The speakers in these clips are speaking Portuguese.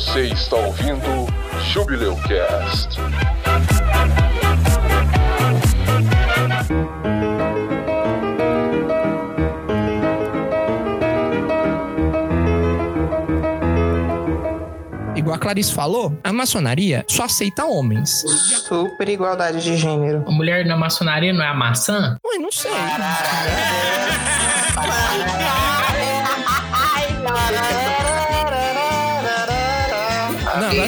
Você está ouvindo Jubileu Cast. Igual a Clarice falou, a maçonaria só aceita homens. Super igualdade de gênero. A mulher na maçonaria não é a maçã? Ué, não sei. Não,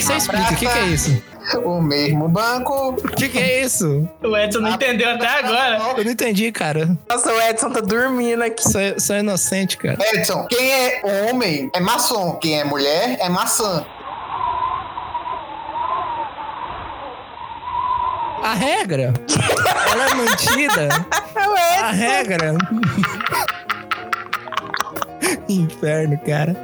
você explica. O que, que é isso? O mesmo banco. O que, que é isso? O Edson não entendeu até agora. Eu não entendi, cara. Nossa, o Edson tá dormindo aqui. Sou, sou inocente, cara. Edson, quem é homem é maçom, quem é mulher é maçã. A regra, ela é mantida. A regra. Inferno, cara.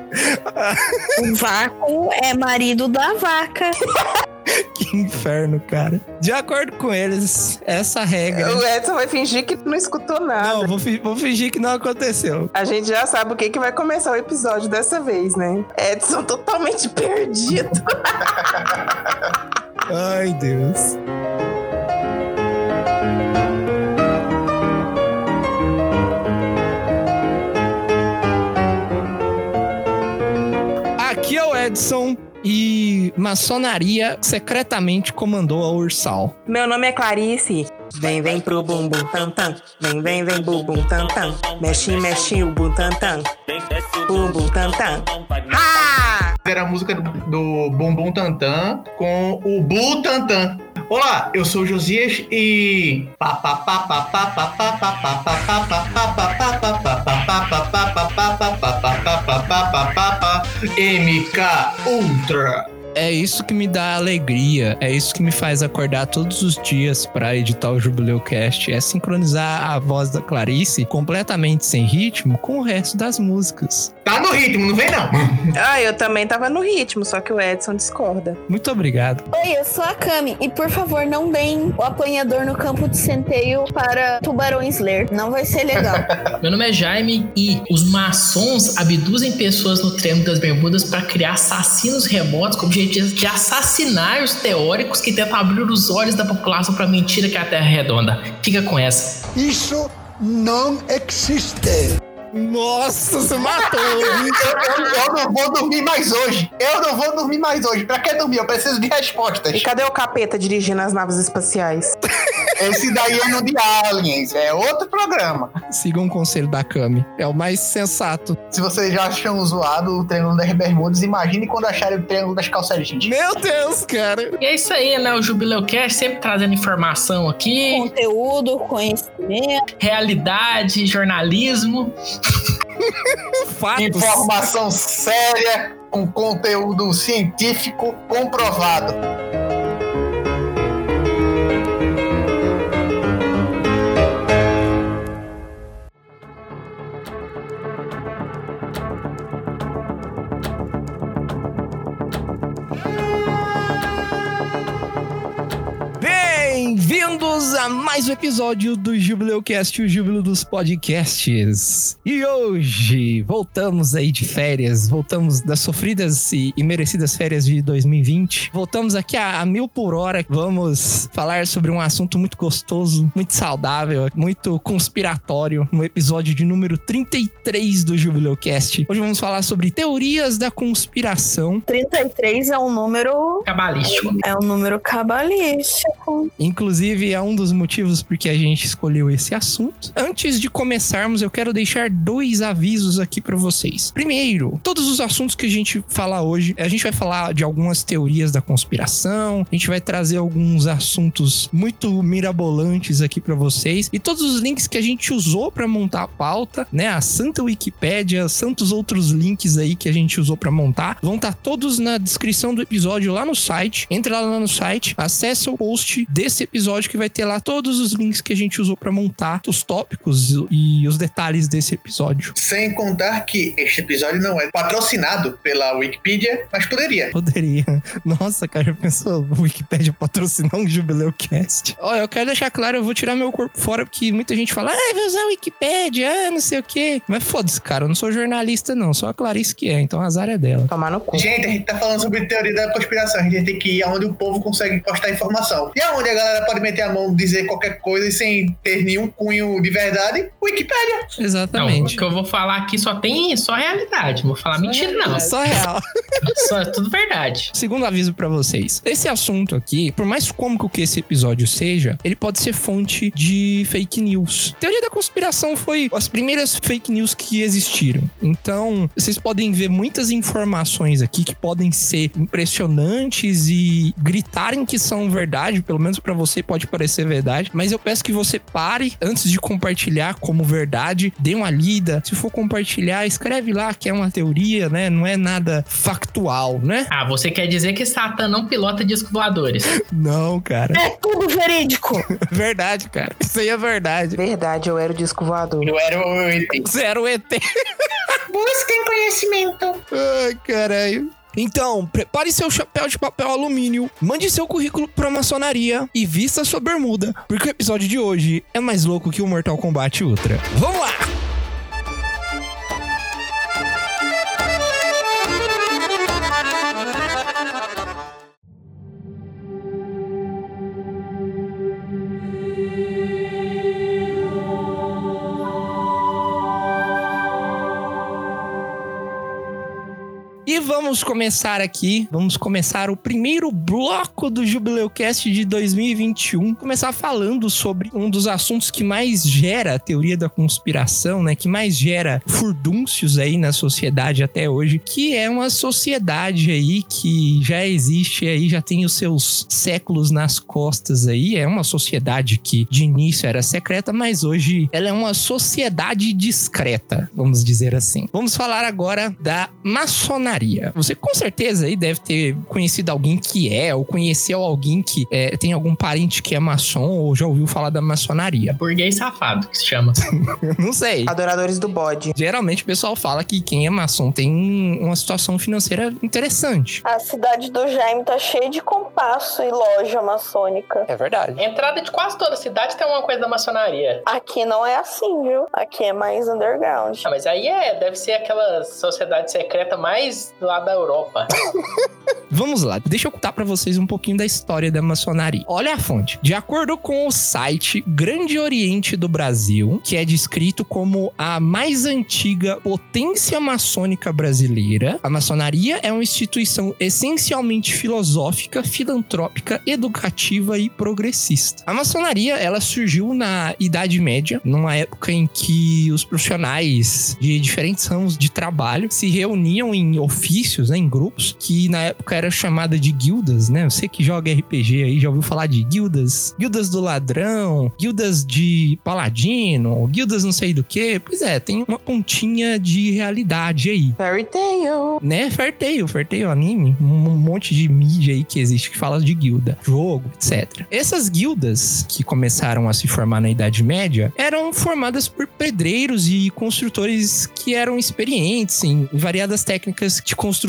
O vácuo é marido da vaca. Que inferno, cara. De acordo com eles, essa regra. O Edson vai fingir que não escutou nada. Não, vou, fi- vou fingir que não aconteceu. A gente já sabe o que, que vai começar o episódio dessa vez, né? Edson totalmente perdido. Ai, Deus. Edson e maçonaria secretamente comandou a Ursal. Meu nome é Clarice. Vem, vem pro bumbum tam tam. Vem, vem, vem bumbum tam tam. Mexe, mexe o bum tam tam. Bumbum tam tam. Ha! Era a música do, do Bumbum Tantan com o Bu Tantan. Olá, eu sou o Josias e. MK Ultra. É isso que me dá alegria, é isso que me faz acordar todos os dias pra editar o Jubileu Cast, é sincronizar a voz da Clarice completamente sem ritmo com o resto das músicas. Tá no ritmo, não vem não. Ah, eu também tava no ritmo, só que o Edson discorda. Muito obrigado. Oi, eu sou a Cami. E por favor, não deem o apanhador no campo de centeio para tubarões ler. Não vai ser legal. Meu nome é Jaime e os maçons abduzem pessoas no Triângulo das Bermudas para criar assassinos remotos com objetivo de assassinar os teóricos que tentam abrir os olhos da população para mentira que a Terra é redonda. Fica com essa. Isso não existe. Nossa, você matou! Eu, eu- não vou dormir mais hoje. Eu não vou dormir mais hoje. Pra que dormir? Eu preciso de respostas. E cadê o capeta dirigindo as naves espaciais? Esse daí é no de Aliens, é outro programa. Sigam o conselho da Cami, é o mais sensato. Se vocês já acham zoado o Triângulo das Bermudas, imagine quando acharem o Triângulo das Calçadinhas. Meu Deus, cara! E é isso aí, né? O Jubileu Cast sempre trazendo informação aqui, Conteúdo, conhecimento. realidade, jornalismo. Fatos. Informação séria, com conteúdo científico comprovado. Bem-vindos a mais um episódio do Jubileu Cast, o Júbilo dos Podcasts. E hoje voltamos aí de férias, voltamos das sofridas e, e merecidas férias de 2020. Voltamos aqui a, a mil por hora. Vamos falar sobre um assunto muito gostoso, muito saudável, muito conspiratório, no episódio de número 33 do Jubileu Cast. Hoje vamos falar sobre teorias da conspiração 33 é um número. Cabalístico. É um número cabalístico. Inclusive, é um dos motivos porque a gente escolheu esse assunto. Antes de começarmos, eu quero deixar dois avisos aqui para vocês. Primeiro, todos os assuntos que a gente falar hoje, a gente vai falar de algumas teorias da conspiração, a gente vai trazer alguns assuntos muito mirabolantes aqui para vocês e todos os links que a gente usou para montar a pauta, né, a Santa Wikipédia, tantos outros links aí que a gente usou para montar, vão estar todos na descrição do episódio lá no site. Entra lá no site, acessa o post desse episódio que vai ter lá todos os links que a gente usou pra montar os tópicos e os detalhes desse episódio. Sem contar que este episódio não é patrocinado pela Wikipedia, mas poderia. Poderia. Nossa, cara, já pensou Wikipedia patrocinar um Jubileu Cast? Olha, eu quero deixar claro, eu vou tirar meu corpo fora, porque muita gente fala, ah, vai usar a Wikipedia, ah, não sei o quê. Mas foda-se, cara, eu não sou jornalista, não. Só a Clarice que é, então azar é dela. Tomar no cu. Gente, a gente tá falando sobre teoria da conspiração. A gente tem que ir aonde o povo consegue postar informação. E aonde a galera pode meter a mão, dizer qualquer coisa sem ter nenhum cunho de verdade? Wikipedia. Não, o Exatamente. que eu vou falar aqui só tem só realidade. Não vou falar mentira, não. Só real. Só é tudo verdade. Segundo aviso pra vocês, esse assunto aqui, por mais cômico que esse episódio seja, ele pode ser fonte de fake news. Teoria da conspiração foi as primeiras fake news que existiram. Então, vocês podem ver muitas informações aqui que podem ser impressionantes e gritarem que são verdade, pelo menos pra você pode parecer verdade, mas eu peço que você pare antes de compartilhar como verdade, dê uma lida. Se for compartilhar, escreve lá que é uma teoria, né? Não é nada factual, né? Ah, você quer dizer que Satã não pilota discos voadores? Não, cara. É tudo verídico. Verdade, cara. Isso aí é verdade. Verdade, eu era o disco voador. Eu era o ET. Zero ET. Busquem conhecimento. Ai, caralho. Então, prepare seu chapéu de papel alumínio, mande seu currículo pra maçonaria e vista sua bermuda, porque o episódio de hoje é mais louco que o Mortal Kombat Ultra. Vamos lá! Vamos começar aqui, vamos começar o primeiro bloco do Jubileu Cast de 2021. Começar falando sobre um dos assuntos que mais gera a teoria da conspiração, né? Que mais gera furdúncios aí na sociedade até hoje, que é uma sociedade aí que já existe aí, já tem os seus séculos nas costas aí. É uma sociedade que de início era secreta, mas hoje ela é uma sociedade discreta, vamos dizer assim. Vamos falar agora da maçonaria. Você com certeza aí deve ter conhecido alguém que é, ou conheceu alguém que é, tem algum parente que é maçom, ou já ouviu falar da maçonaria. Burguês safado, que se chama. Não sei. Adoradores do bode. Geralmente o pessoal fala que quem é maçom tem um- uma situação financeira interessante. A cidade do Jaime tá cheia de compasso e loja maçônica. É verdade. Entrada de quase toda cidade tem uma coisa da maçonaria. Aqui não é assim, viu? Aqui é mais underground. Ah, mas aí é, deve ser aquela sociedade secreta mais lá da Europa. Vamos lá, deixa eu contar pra vocês um pouquinho da história da maçonaria. Olha a fonte. De acordo com o site Grande Oriente do Brasil, que é descrito como a mais antiga potência maçônica brasileira, a maçonaria é uma instituição essencialmente filosófica, filantrópica, educativa e progressista. A maçonaria, ela surgiu na Idade Média, numa época em que os profissionais de diferentes ramos de trabalho se reuniam em ofícios, né, em grupos, que na época era chamada de guildas, né? Você que joga RPG aí já ouviu falar de guildas, guildas do ladrão, guildas de paladino, guildas não sei do que. Pois é, tem uma pontinha de realidade aí Fairy Tail. né? Fairtail, Fairtail anime, um monte de mídia aí que existe que fala de guilda, jogo, etc. Essas guildas que começaram a se formar na Idade Média eram formadas por pedreiros e construtores que eram experientes em variadas técnicas de construção,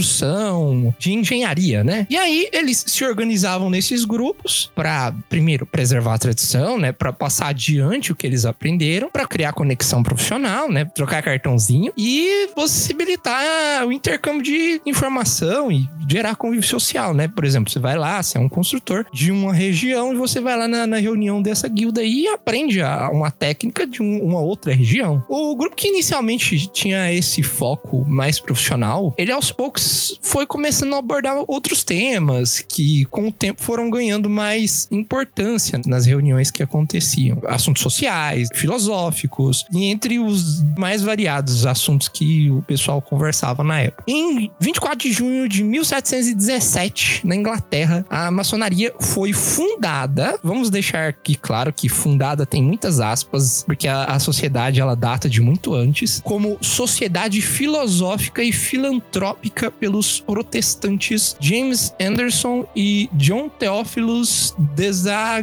de engenharia, né? E aí eles se organizavam nesses grupos para primeiro preservar a tradição, né, para passar adiante o que eles aprenderam, para criar conexão profissional, né, trocar cartãozinho e possibilitar o intercâmbio de informação e gerar convívio social, né? Por exemplo, você vai lá, você é um construtor de uma região e você vai lá na, na reunião dessa guilda e aprende a- uma técnica de um- uma outra região. O grupo que inicialmente tinha esse foco mais profissional, ele aos poucos foi começando a abordar outros temas que com o tempo foram ganhando mais importância nas reuniões que aconteciam. Assuntos sociais, filosóficos, e entre os mais variados assuntos que o pessoal conversava na época. Em 24 de junho de 1717, na Inglaterra, a maçonaria foi fundada. Vamos deixar aqui claro que fundada tem muitas aspas, porque a, a sociedade ela data de muito antes, como Sociedade Filosófica e Filantrópica pelos protestantes James Anderson e John Theophilus Desagulers.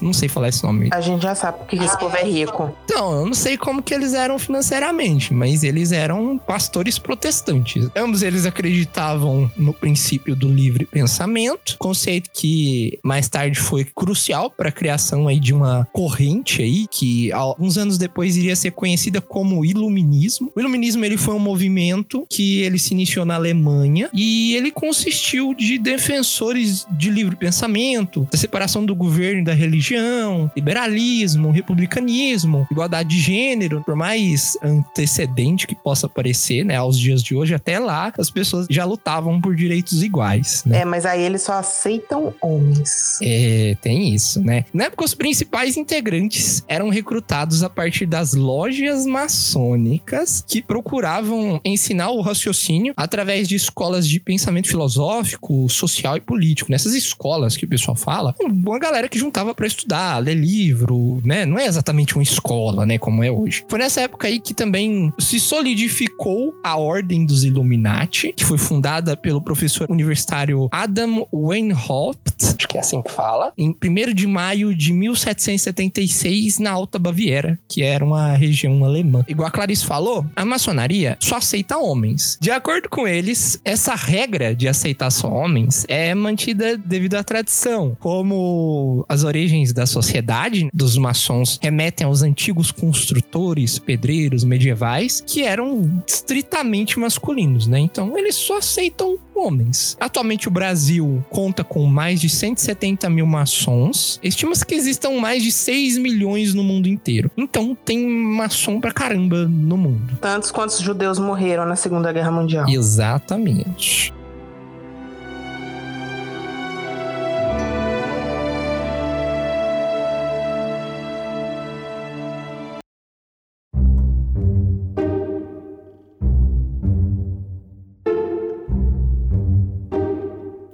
Não sei falar esse nome. A gente já sabe porque esse povo é rico. Então, eu não sei como que eles eram financeiramente, mas eles eram pastores protestantes. Ambos eles acreditavam no princípio do livre pensamento, conceito que mais tarde foi crucial para a criação aí de uma corrente aí que alguns anos depois iria ser conhecida como iluminismo. O iluminismo ele foi um movimento que ele se iniciou na Alemanha e ele consistiu de defensores de livre pensamento, da separação do governo e da religião, liberalismo, republicanismo, igualdade de gênero, por mais antecedente que possa parecer, né, aos dias de hoje, até lá as pessoas já lutavam por direitos iguais, né? É, mas aí eles só aceitam homens. É, tem isso, né? Na época, os principais integrantes eram recrutados a partir das lojas maçônicas que procuravam ensinar o raciocínio através de escolas de pensamento filosófico, social e político. Nessas escolas que o pessoal fala, uma galera que juntava para estudar, ler livro, né? Não é exatamente uma escola, né? Como é hoje. Foi nessa época aí que também se solidificou a Ordem dos Illuminati, que foi fundada pelo professor universitário Adam Weinhaupt, acho que é assim que fala, em 1 de maio de 1776 na Alta Baviera, que era uma região alemã. Igual a Clarice falou, a maçonaria só aceita homens. De acordo com eles, essa regra de aceitar só homens é mantida devido à tradição. Como as origens da sociedade dos maçons remetem aos antigos construtores, pedreiros medievais, que eram estritamente masculinos, né? Então eles só aceitam homens. Atualmente o Brasil conta com mais de 170 mil maçons. Estima-se que existam mais de 6 milhões no mundo inteiro. Então tem maçom pra caramba no mundo. Tantos quantos judeus morreram na Segunda Guerra Mundial. Exatamente.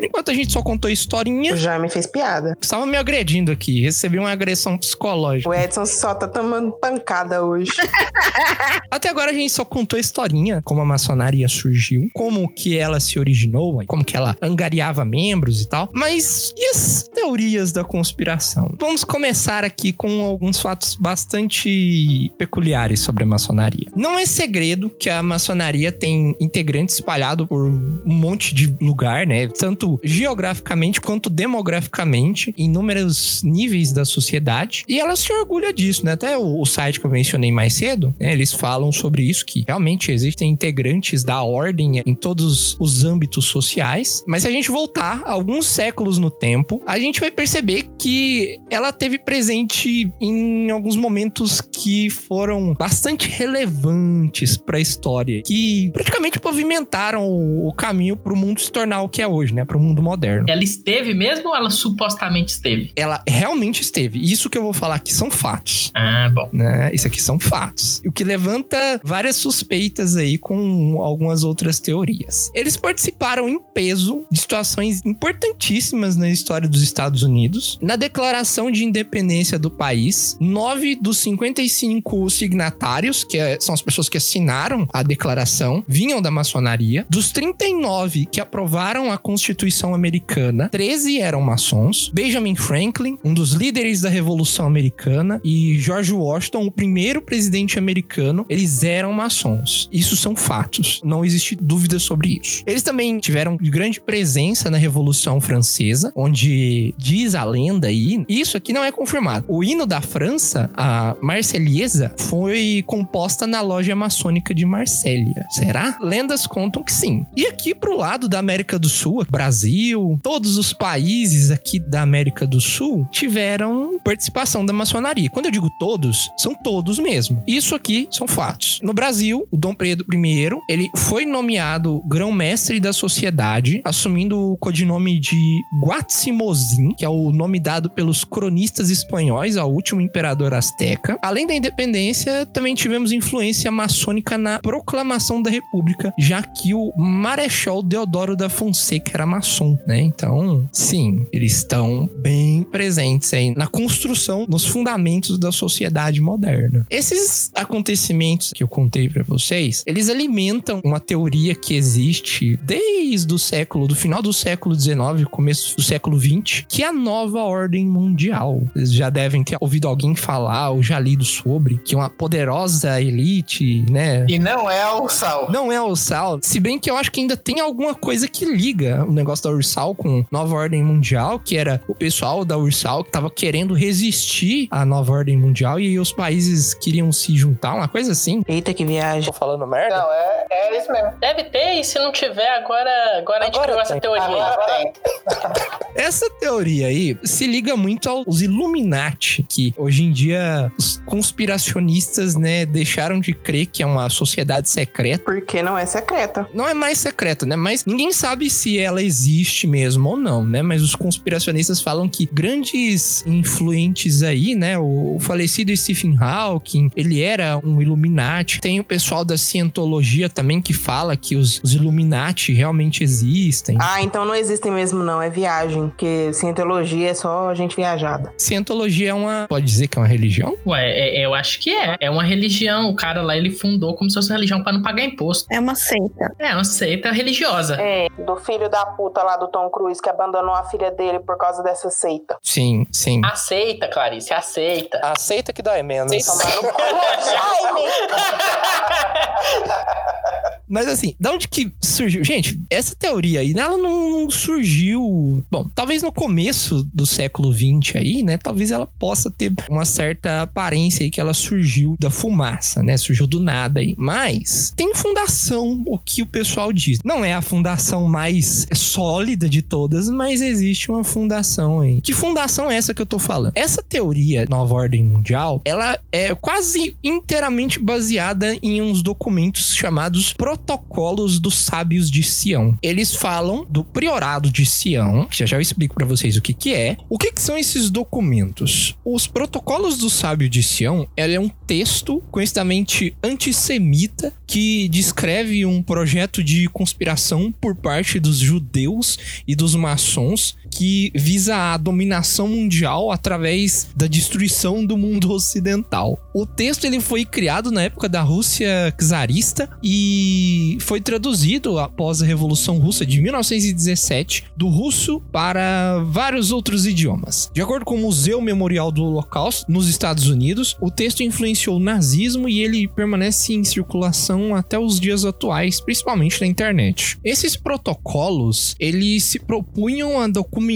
Enquanto a gente só contou historinha, O Jaime fez piada. estava me agredindo aqui. Recebi uma agressão psicológica. O Edson só tá tomando pancada hoje. Até agora a gente só contou a historinha, como a maçonaria surgiu, como que ela se originou, como que ela angariava membros e tal. Mas e as teorias da conspiração? Vamos começar aqui com alguns fatos bastante peculiares sobre a maçonaria. Não é segredo que a maçonaria tem integrantes espalhados por um monte de lugar, né? Tanto geograficamente quanto demograficamente, em inúmeros níveis da sociedade. E ela se orgulha disso, né? Até o, o site que eu mencionei mais cedo, né? eles falam sobre isso, que realmente existem integrantes da ordem em todos os âmbitos sociais. Mas se a gente voltar alguns séculos no tempo, a gente vai perceber que ela teve presente em alguns momentos que foram bastante relevantes para a história, que praticamente pavimentaram o, caminho para o mundo se tornar o que é hoje, né? Mundo moderno. Ela esteve mesmo ou ela supostamente esteve? Ela realmente esteve. Isso que eu vou falar aqui são fatos. Ah, bom. Né? Isso aqui são fatos. O que levanta várias suspeitas aí com algumas outras teorias. Eles participaram em peso de situações importantíssimas na história dos Estados Unidos. Na declaração de independência do país, nove dos 55 signatários, que é- são as pessoas que assinaram a declaração, vinham da maçonaria. Dos 39 que aprovaram a Constituição Americana, 13 eram maçons. Benjamin Franklin, um dos líderes da Revolução Americana, e George Washington, o primeiro presidente americano, eles eram maçons. Isso são fatos. Não existe dúvida sobre isso. Eles também tiveram grande presença na Revolução Francesa, onde diz a lenda aí, isso aqui não é confirmado. O hino da França, a Marselhesa, foi composta na loja maçônica de Marsella. Será? Lendas contam que sim. E aqui pro lado da América do Sul, Brasil, todos os países aqui da América do Sul tiveram participação da maçonaria. Quando eu digo todos, são todos mesmo. Isso aqui são fatos. No Brasil, o Dom Pedro I, ele foi nomeado grão-mestre da sociedade, assumindo o codinome de Guatzimozin, que é o nome dado pelos cronistas espanhóis ao último imperador azteca. Além da independência, também tivemos influência maçônica na proclamação da república, já que o Marechal Deodoro da Fonseca era maçom, né? Então, sim, eles estão bem presentes aí na construção, nos fundamentos da sociedade moderna. Esses acontecimentos que eu contei pra vocês, eles alimentam uma teoria que existe desde o século, do final do século XIX, começo do século XX, que é a nova ordem mundial. Vocês já devem ter ouvido alguém falar ou já lido sobre que uma poderosa elite, né? E não é o Sal. Não é a Ursal. Se bem que eu acho que ainda tem alguma coisa que liga o negócio da Ursal com Nova Ordem Mundial, que era o pessoal da Ursal que tava querendo resistir à Nova Ordem Mundial e aí os países queriam se juntar, uma coisa assim. Eita, que viagem. Tô falando merda? Não, é, é isso mesmo. Deve ter, e se não tiver, agora, agora, a gente Agora criou essa teoria. Agora tem. Essa teoria aí se liga muito aos Illuminati, que hoje em dia os conspiracionistas, né, deixaram de crer que é uma sociedade secreta. Porque não é secreta. Não é mais secreta, né? Mas ninguém sabe se ela existe mesmo ou não, né? Mas os conspiracionistas falam que grandes influentes aí, né? O, o falecido Stephen Hawking, ele era um Illuminati. Tem o pessoal da Cientologia também que fala que os, os Illuminati realmente existem. Ah, então não existem mesmo, não. É viagem. Porque cientologia é só gente viajada. Cientologia é uma. Pode dizer que é uma religião? Ué, é- eu acho que é. É uma religião. O cara lá, ele fundou como se fosse uma religião pra não pagar imposto. É uma seita. É uma seita religiosa. É, do filho da puta lá do Tom Cruise que abandonou a filha dele por causa dessa seita. Sim, sim. Aceita, Clarice, aceita. Aceita que dói menos. Mas assim, da onde que surgiu? Gente, essa teoria aí, ela não surgiu. Bom, talvez no começo do século XX aí, né? Talvez ela possa ter uma certa aparência aí que ela surgiu da fumaça, né? Surgiu do nada aí. Mas tem fundação o que o pessoal diz. Não é a fundação mais sólida de todas, mas existe uma fundação aí. Que fundação é essa que eu tô falando? Essa teoria Nova Ordem Mundial, ela é quase inteiramente baseada em uns documentos chamados Protocolos dos Sábios de Sião. Eles falam do priorado de Sião, que já já eu explico pra vocês o que que é. O que que são esses documentos? Os Protocolos do Sábio de Sião, ela é um texto conhecidamente antissemita que descreve um projeto de conspiração por parte dos judeus e dos maçons que visa a dominação mundial através da destruição do mundo ocidental. O texto ele foi criado na época da Rússia czarista e foi traduzido após a Revolução Russa de 1917 do russo para vários outros idiomas. De acordo com o Museu Memorial do Holocausto nos Estados Unidos, o texto influenciou o nazismo e ele permanece em circulação até os dias atuais, principalmente na internet. Esses protocolos, eles se propunham a documentar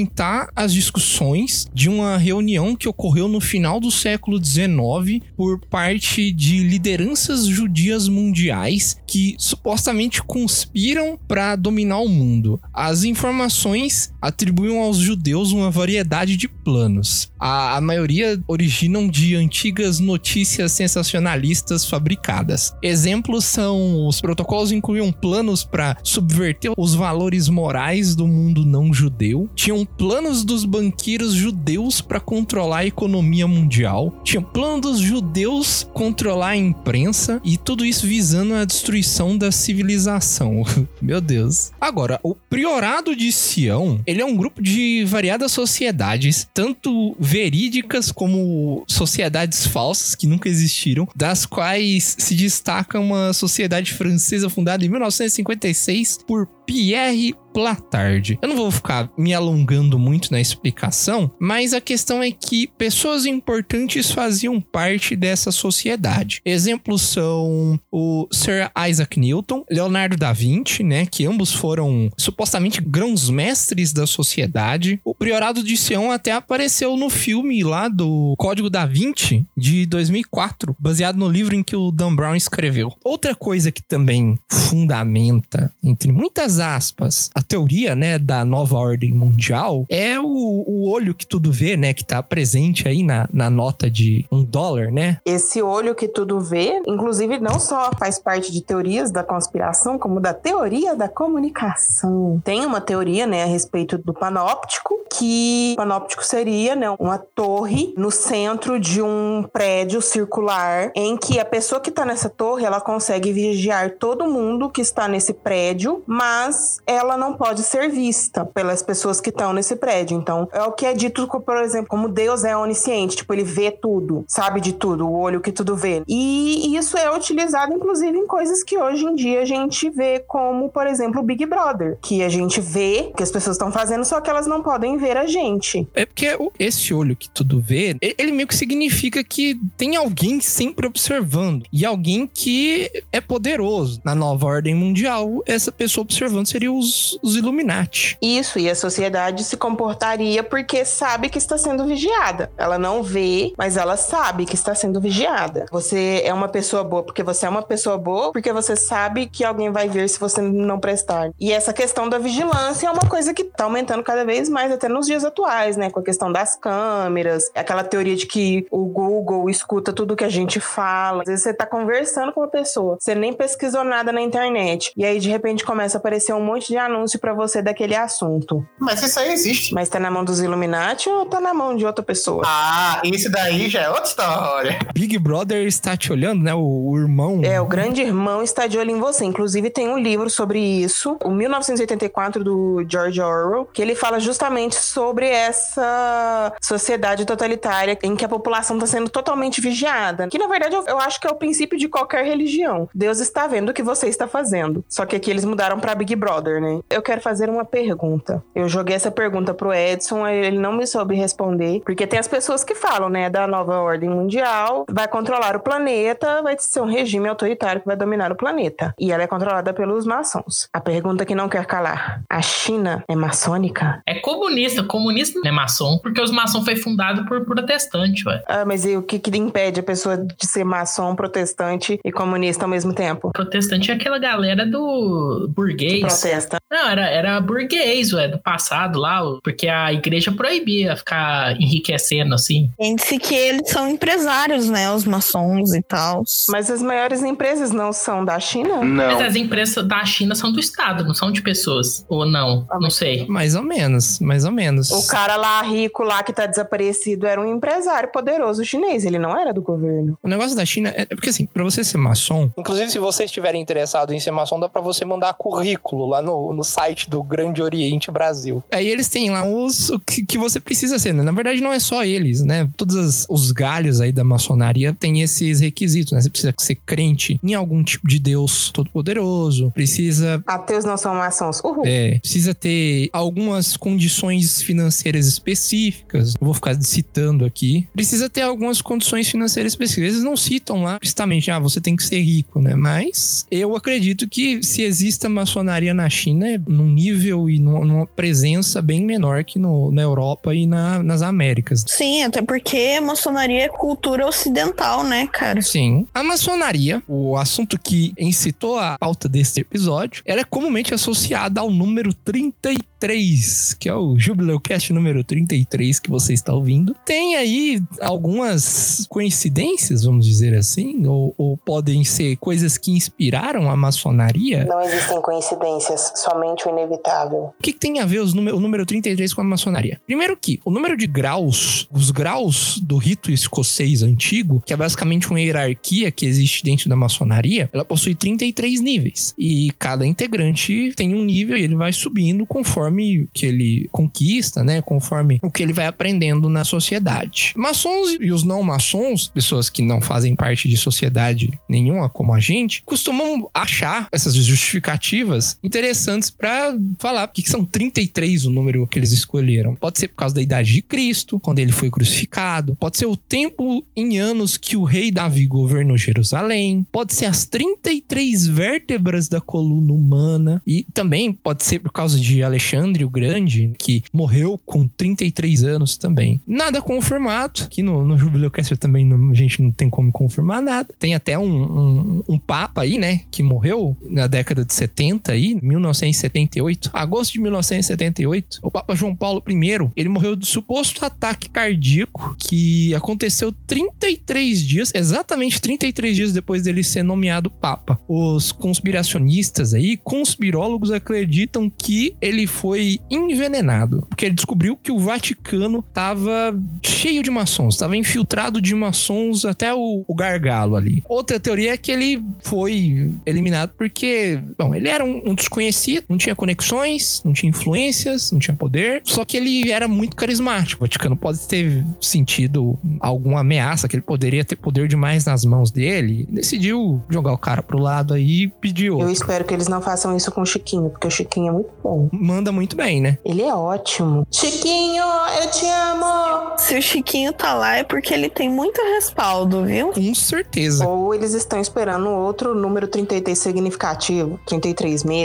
as discussões de uma reunião que ocorreu no final do século XIX por parte de lideranças judias mundiais que supostamente conspiram para dominar o mundo. As informações atribuem aos judeus uma variedade de planos. A, a maioria originam de antigas notícias sensacionalistas fabricadas. Exemplos são os protocolos incluíam planos para subverter os valores morais do mundo não judeu, tinham planos dos banqueiros judeus para controlar a economia mundial, tinha plano dos judeus controlar a imprensa e tudo isso visando a destruição da civilização. Meu Deus. Agora, o priorado de Sião, ele é um grupo de variadas sociedades, tanto verídicas como sociedades falsas que nunca existiram, das quais se destaca uma sociedade francesa fundada em 1956 por Pierre Platard. Eu não vou ficar me alongando muito na explicação, mas a questão é que pessoas importantes faziam parte dessa sociedade. Exemplos são o Sir Isaac Newton, Leonardo da Vinci, né, que ambos foram supostamente grãos mestres da sociedade. O Priorado de Sião até apareceu no filme lá do Código da Vinci de 2004, baseado no livro em que o Dan Brown escreveu. Outra coisa que também fundamenta, entre muitas aspas, a teoria, né, da nova ordem mundial é o, o olho que tudo vê, né, que tá presente aí na, na nota de um dólar, né? Esse olho que tudo vê, inclusive, não só faz parte de teorias da conspiração, como da teoria da comunicação. Tem uma teoria, né, a respeito do panóptico, que o panóptico seria né, uma torre no centro de um prédio circular em que a pessoa que está nessa torre ela consegue vigiar todo mundo que está nesse prédio, mas ela não pode ser vista pelas pessoas que estão nesse prédio. Então, é o que é dito, por exemplo, como Deus é onisciente, tipo, ele vê tudo, sabe de tudo, o olho que tudo vê. E isso é utilizado, inclusive, em coisas que hoje em dia a gente vê como, por exemplo, o Big Brother, que a gente vê que as pessoas estão fazendo, só que elas não podem ver a gente. É porque esse olho que tudo vê, ele meio que significa que tem alguém sempre observando. E alguém que é poderoso. Na nova ordem mundial, essa pessoa observando seria os, os Illuminati. Isso, e a sociedade se comportaria porque sabe que está sendo vigiada. Ela não vê, mas ela sabe que está sendo vigiada. Você é uma pessoa boa porque você é uma pessoa boa, porque você sabe que alguém vai ver se você não prestar. E essa questão da vigilância é uma coisa que está aumentando cada vez mais, até nos dias atuais, né? Com a questão das câmeras, aquela teoria de que o Google escuta tudo que a gente fala. Às vezes você tá conversando com uma pessoa, você nem pesquisou nada na internet, e aí de repente começa a aparecer um monte de anúncio pra você daquele assunto. Mas isso aí existe. Mas tá na mão dos Illuminati ou tá na mão de outra pessoa? Ah, isso daí já é outra história. Big Brother está te olhando, né? O, o irmão. É, o grande irmão está de olho em você. Inclusive, tem um livro sobre isso, o 1984, do George Orwell, que ele fala justamente sobre essa sociedade totalitária em que a população está sendo totalmente vigiada. Que, na verdade, eu, eu acho que é o princípio de qualquer religião. Deus está vendo o que você está fazendo. Só que aqui eles mudaram para Big Brother, né? Eu quero fazer uma pergunta. Eu joguei essa pergunta pro Edson, aí ele não me soube responder, porque tem as pessoas que falam, né, da nova ordem mundial, vai controlar o planeta, vai ser um regime autoritário que vai dominar o planeta. E ela é controlada pelos maçons. A pergunta que não quer calar: a China é maçônica? É comunista. Comunista não é maçom, porque os maçons foi fundado por protestante, ué. Ah, mas e o que, que impede a pessoa de ser maçom, protestante e comunista ao mesmo tempo? Protestante é aquela galera do burguês. Protesta. Não, era, era burguês, ué, do passado lá, porque a igreja proibia ficar enriquecendo assim. Pense que eles são empresários, né? Os maçons e tal. Mas as maiores empresas não são da China? Mas as empresas da China são do Estado, não são de pessoas. Ou não, não sei. Mais ou menos, mais ou menos. O cara lá rico lá que tá desaparecido era um empresário poderoso chinês, ele não era do governo. O negócio da China é é porque assim, pra você ser maçom. Inclusive, se vocês estiverem interessados em ser maçom, dá pra você mandar currículo lá no, no site do Grande Oriente Brasil. Aí eles têm lá os o que, que você precisa ser, né? Na verdade, não é só eles, né? Todos as- os galhos aí da maçonaria têm esses requisitos, né? Você precisa ser crente em algum tipo de Deus todo-poderoso, precisa Ateus não são maçons. Uhul. é, precisa ter algumas condições financeiras específicas. Eu vou ficar citando aqui. Precisa ter algumas condições financeiras específicas. Eles não citam lá justamente, ah, você tem que ser rico, né? Mas eu acredito que se exista maçonaria na China, é num nível e numa, presença bem menor que no, na Europa e na- nas Américas. Sim, até porque maçonaria é cultura ocidental, né, cara? Sim. A maçonaria, o assunto que incitou a pauta deste episódio, ela é comumente associada ao número 33, que é o Jubileucast número 33 que você está ouvindo. Tem aí algumas coincidências, vamos dizer assim, ou, ou podem ser coisas que inspiraram a maçonaria. Não existem coincidências, somente o inevitável. O que, que tem a ver os número, o número 33 com a maçonaria? Primeiro que o número de graus, os graus do rito escocês antigo, que é basicamente uma hierarquia que existe dentro da maçonaria, ela possui 33 níveis. E cada integrante tem um nível e ele vai subindo conforme que ele conquista, né? Conforme o que ele vai aprendendo na sociedade. Maçons e os não maçons, pessoas que não fazem parte de sociedade nenhuma como a gente, costumam achar essas justificativas interessantes pra falar porque que são 33 o número que eles escolheram. Pode ser por causa da idade de Cristo, quando ele foi crucificado, pode ser o tempo em anos que o rei Davi governou Jerusalém, pode ser as 33 vértebras da coluna humana e também pode ser por causa de Alexandre o Grande, que morreu com 33 anos também. Nada confirmado, aqui no, no Jubileucast também não- a gente não tem como confirmar nada. Tem até um, um, um papa aí, né, que morreu na década de 70 aí, 1978, agosto de 1978. O Papa João Paulo I, ele morreu de suposto ataque cardíaco que aconteceu 33 dias, exatamente 33 dias depois dele ser nomeado papa. Os conspiracionistas aí, conspirólogos acreditam que ele foi envenenado. Porque ele descobriu que o Vaticano tava cheio de maçons, tava infiltrado de maçons até o, o gargalo ali. Outra teoria é que ele foi eliminado porque, bom, ele era um, um desconhecido, não tinha conexões, não tinha influências, não tinha poder, só que ele era muito carismático. O Vaticano pode ter sentido alguma ameaça, que ele poderia ter poder demais nas mãos dele, decidiu jogar o cara pro lado aí e pediu. Eu espero que eles não façam isso com o Chiquinho, porque o Chiquinho é muito bom. Manda muito bem, né? Ele é ótimo. Chiquinho, eu te amo! Se o Chiquinho tá lá é porque ele tem muito respaldo, viu? Com certeza. Ou eles estão esperando outro número 33 significativo. 33 meses.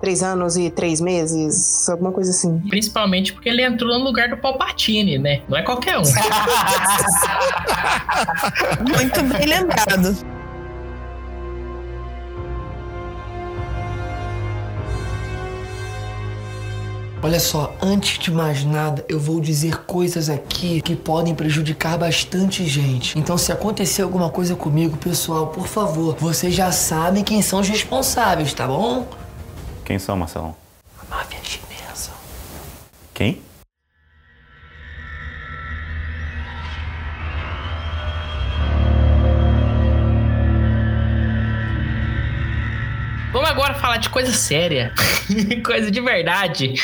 3 anos e 3 meses. Alguma coisa assim. Principalmente porque ele entrou no lugar do Palpatine, né? Não é qualquer um. Muito bem lembrado. Olha só, antes de mais nada, eu vou dizer coisas aqui que podem prejudicar bastante gente. Então, se acontecer alguma coisa comigo, pessoal, por favor, vocês já sabem quem são os responsáveis, tá bom? Quem são, Marcelão? A máfia chinesa. Quem? Vamos agora falar de coisa séria. coisa de verdade.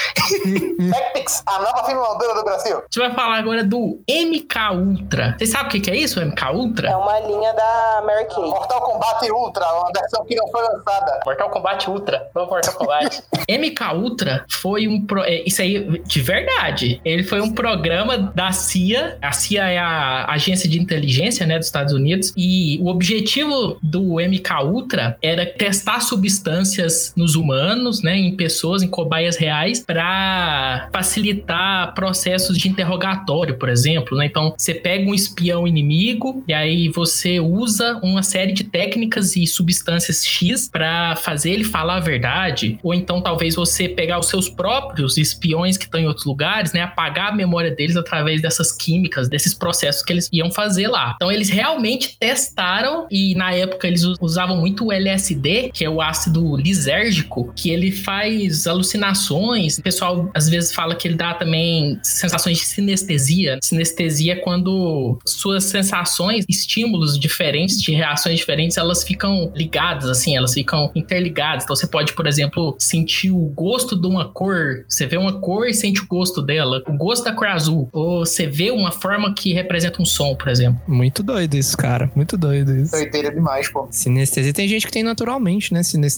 Tactics, a nova filmadora do Brasil. A gente vai falar agora do MK Ultra. Vocês sabem o que que é isso, MK Ultra? É uma linha da Mary Kay. Mortal Kombat Ultra, uma versão que não foi lançada. Mortal Kombat Ultra. Vamos Mortal Kombat. MK Ultra foi um. Pro... é, Isso aí, de verdade. Ele foi um programa da CIA. A CIA é a agência de inteligência, né, dos Estados Unidos. E o objetivo do MK Ultra era testar substâncias nos humanos, né, em pessoas, em cobaias reais, para facilitar processos de interrogatório, por exemplo. Né? Então, você pega um espião inimigo e aí você usa uma série de técnicas e substâncias X para fazer ele falar a verdade, ou então talvez você pegar os seus próprios espiões que estão em outros lugares, né, apagar a memória deles através dessas químicas, desses processos que eles iam fazer lá. Então eles realmente testaram e na época eles usavam muito o LSD, que é o ácido lisérgico, que ele faz alucinações. O pessoal às vezes fala que ele dá também sensações de sinestesia. Sinestesia é quando suas sensações, estímulos diferentes, de reações diferentes, elas ficam ligadas, assim, elas ficam interligadas. Então você pode, por exemplo, sentir o gosto de uma cor. Você vê uma cor e sente o gosto dela. O gosto da cor azul. Ou você vê uma forma que representa um som, por exemplo. Muito doido isso, cara. Muito doido isso. Doideira demais, pô. Sinestesia. Tem gente que tem naturalmente, né? Sinestesia.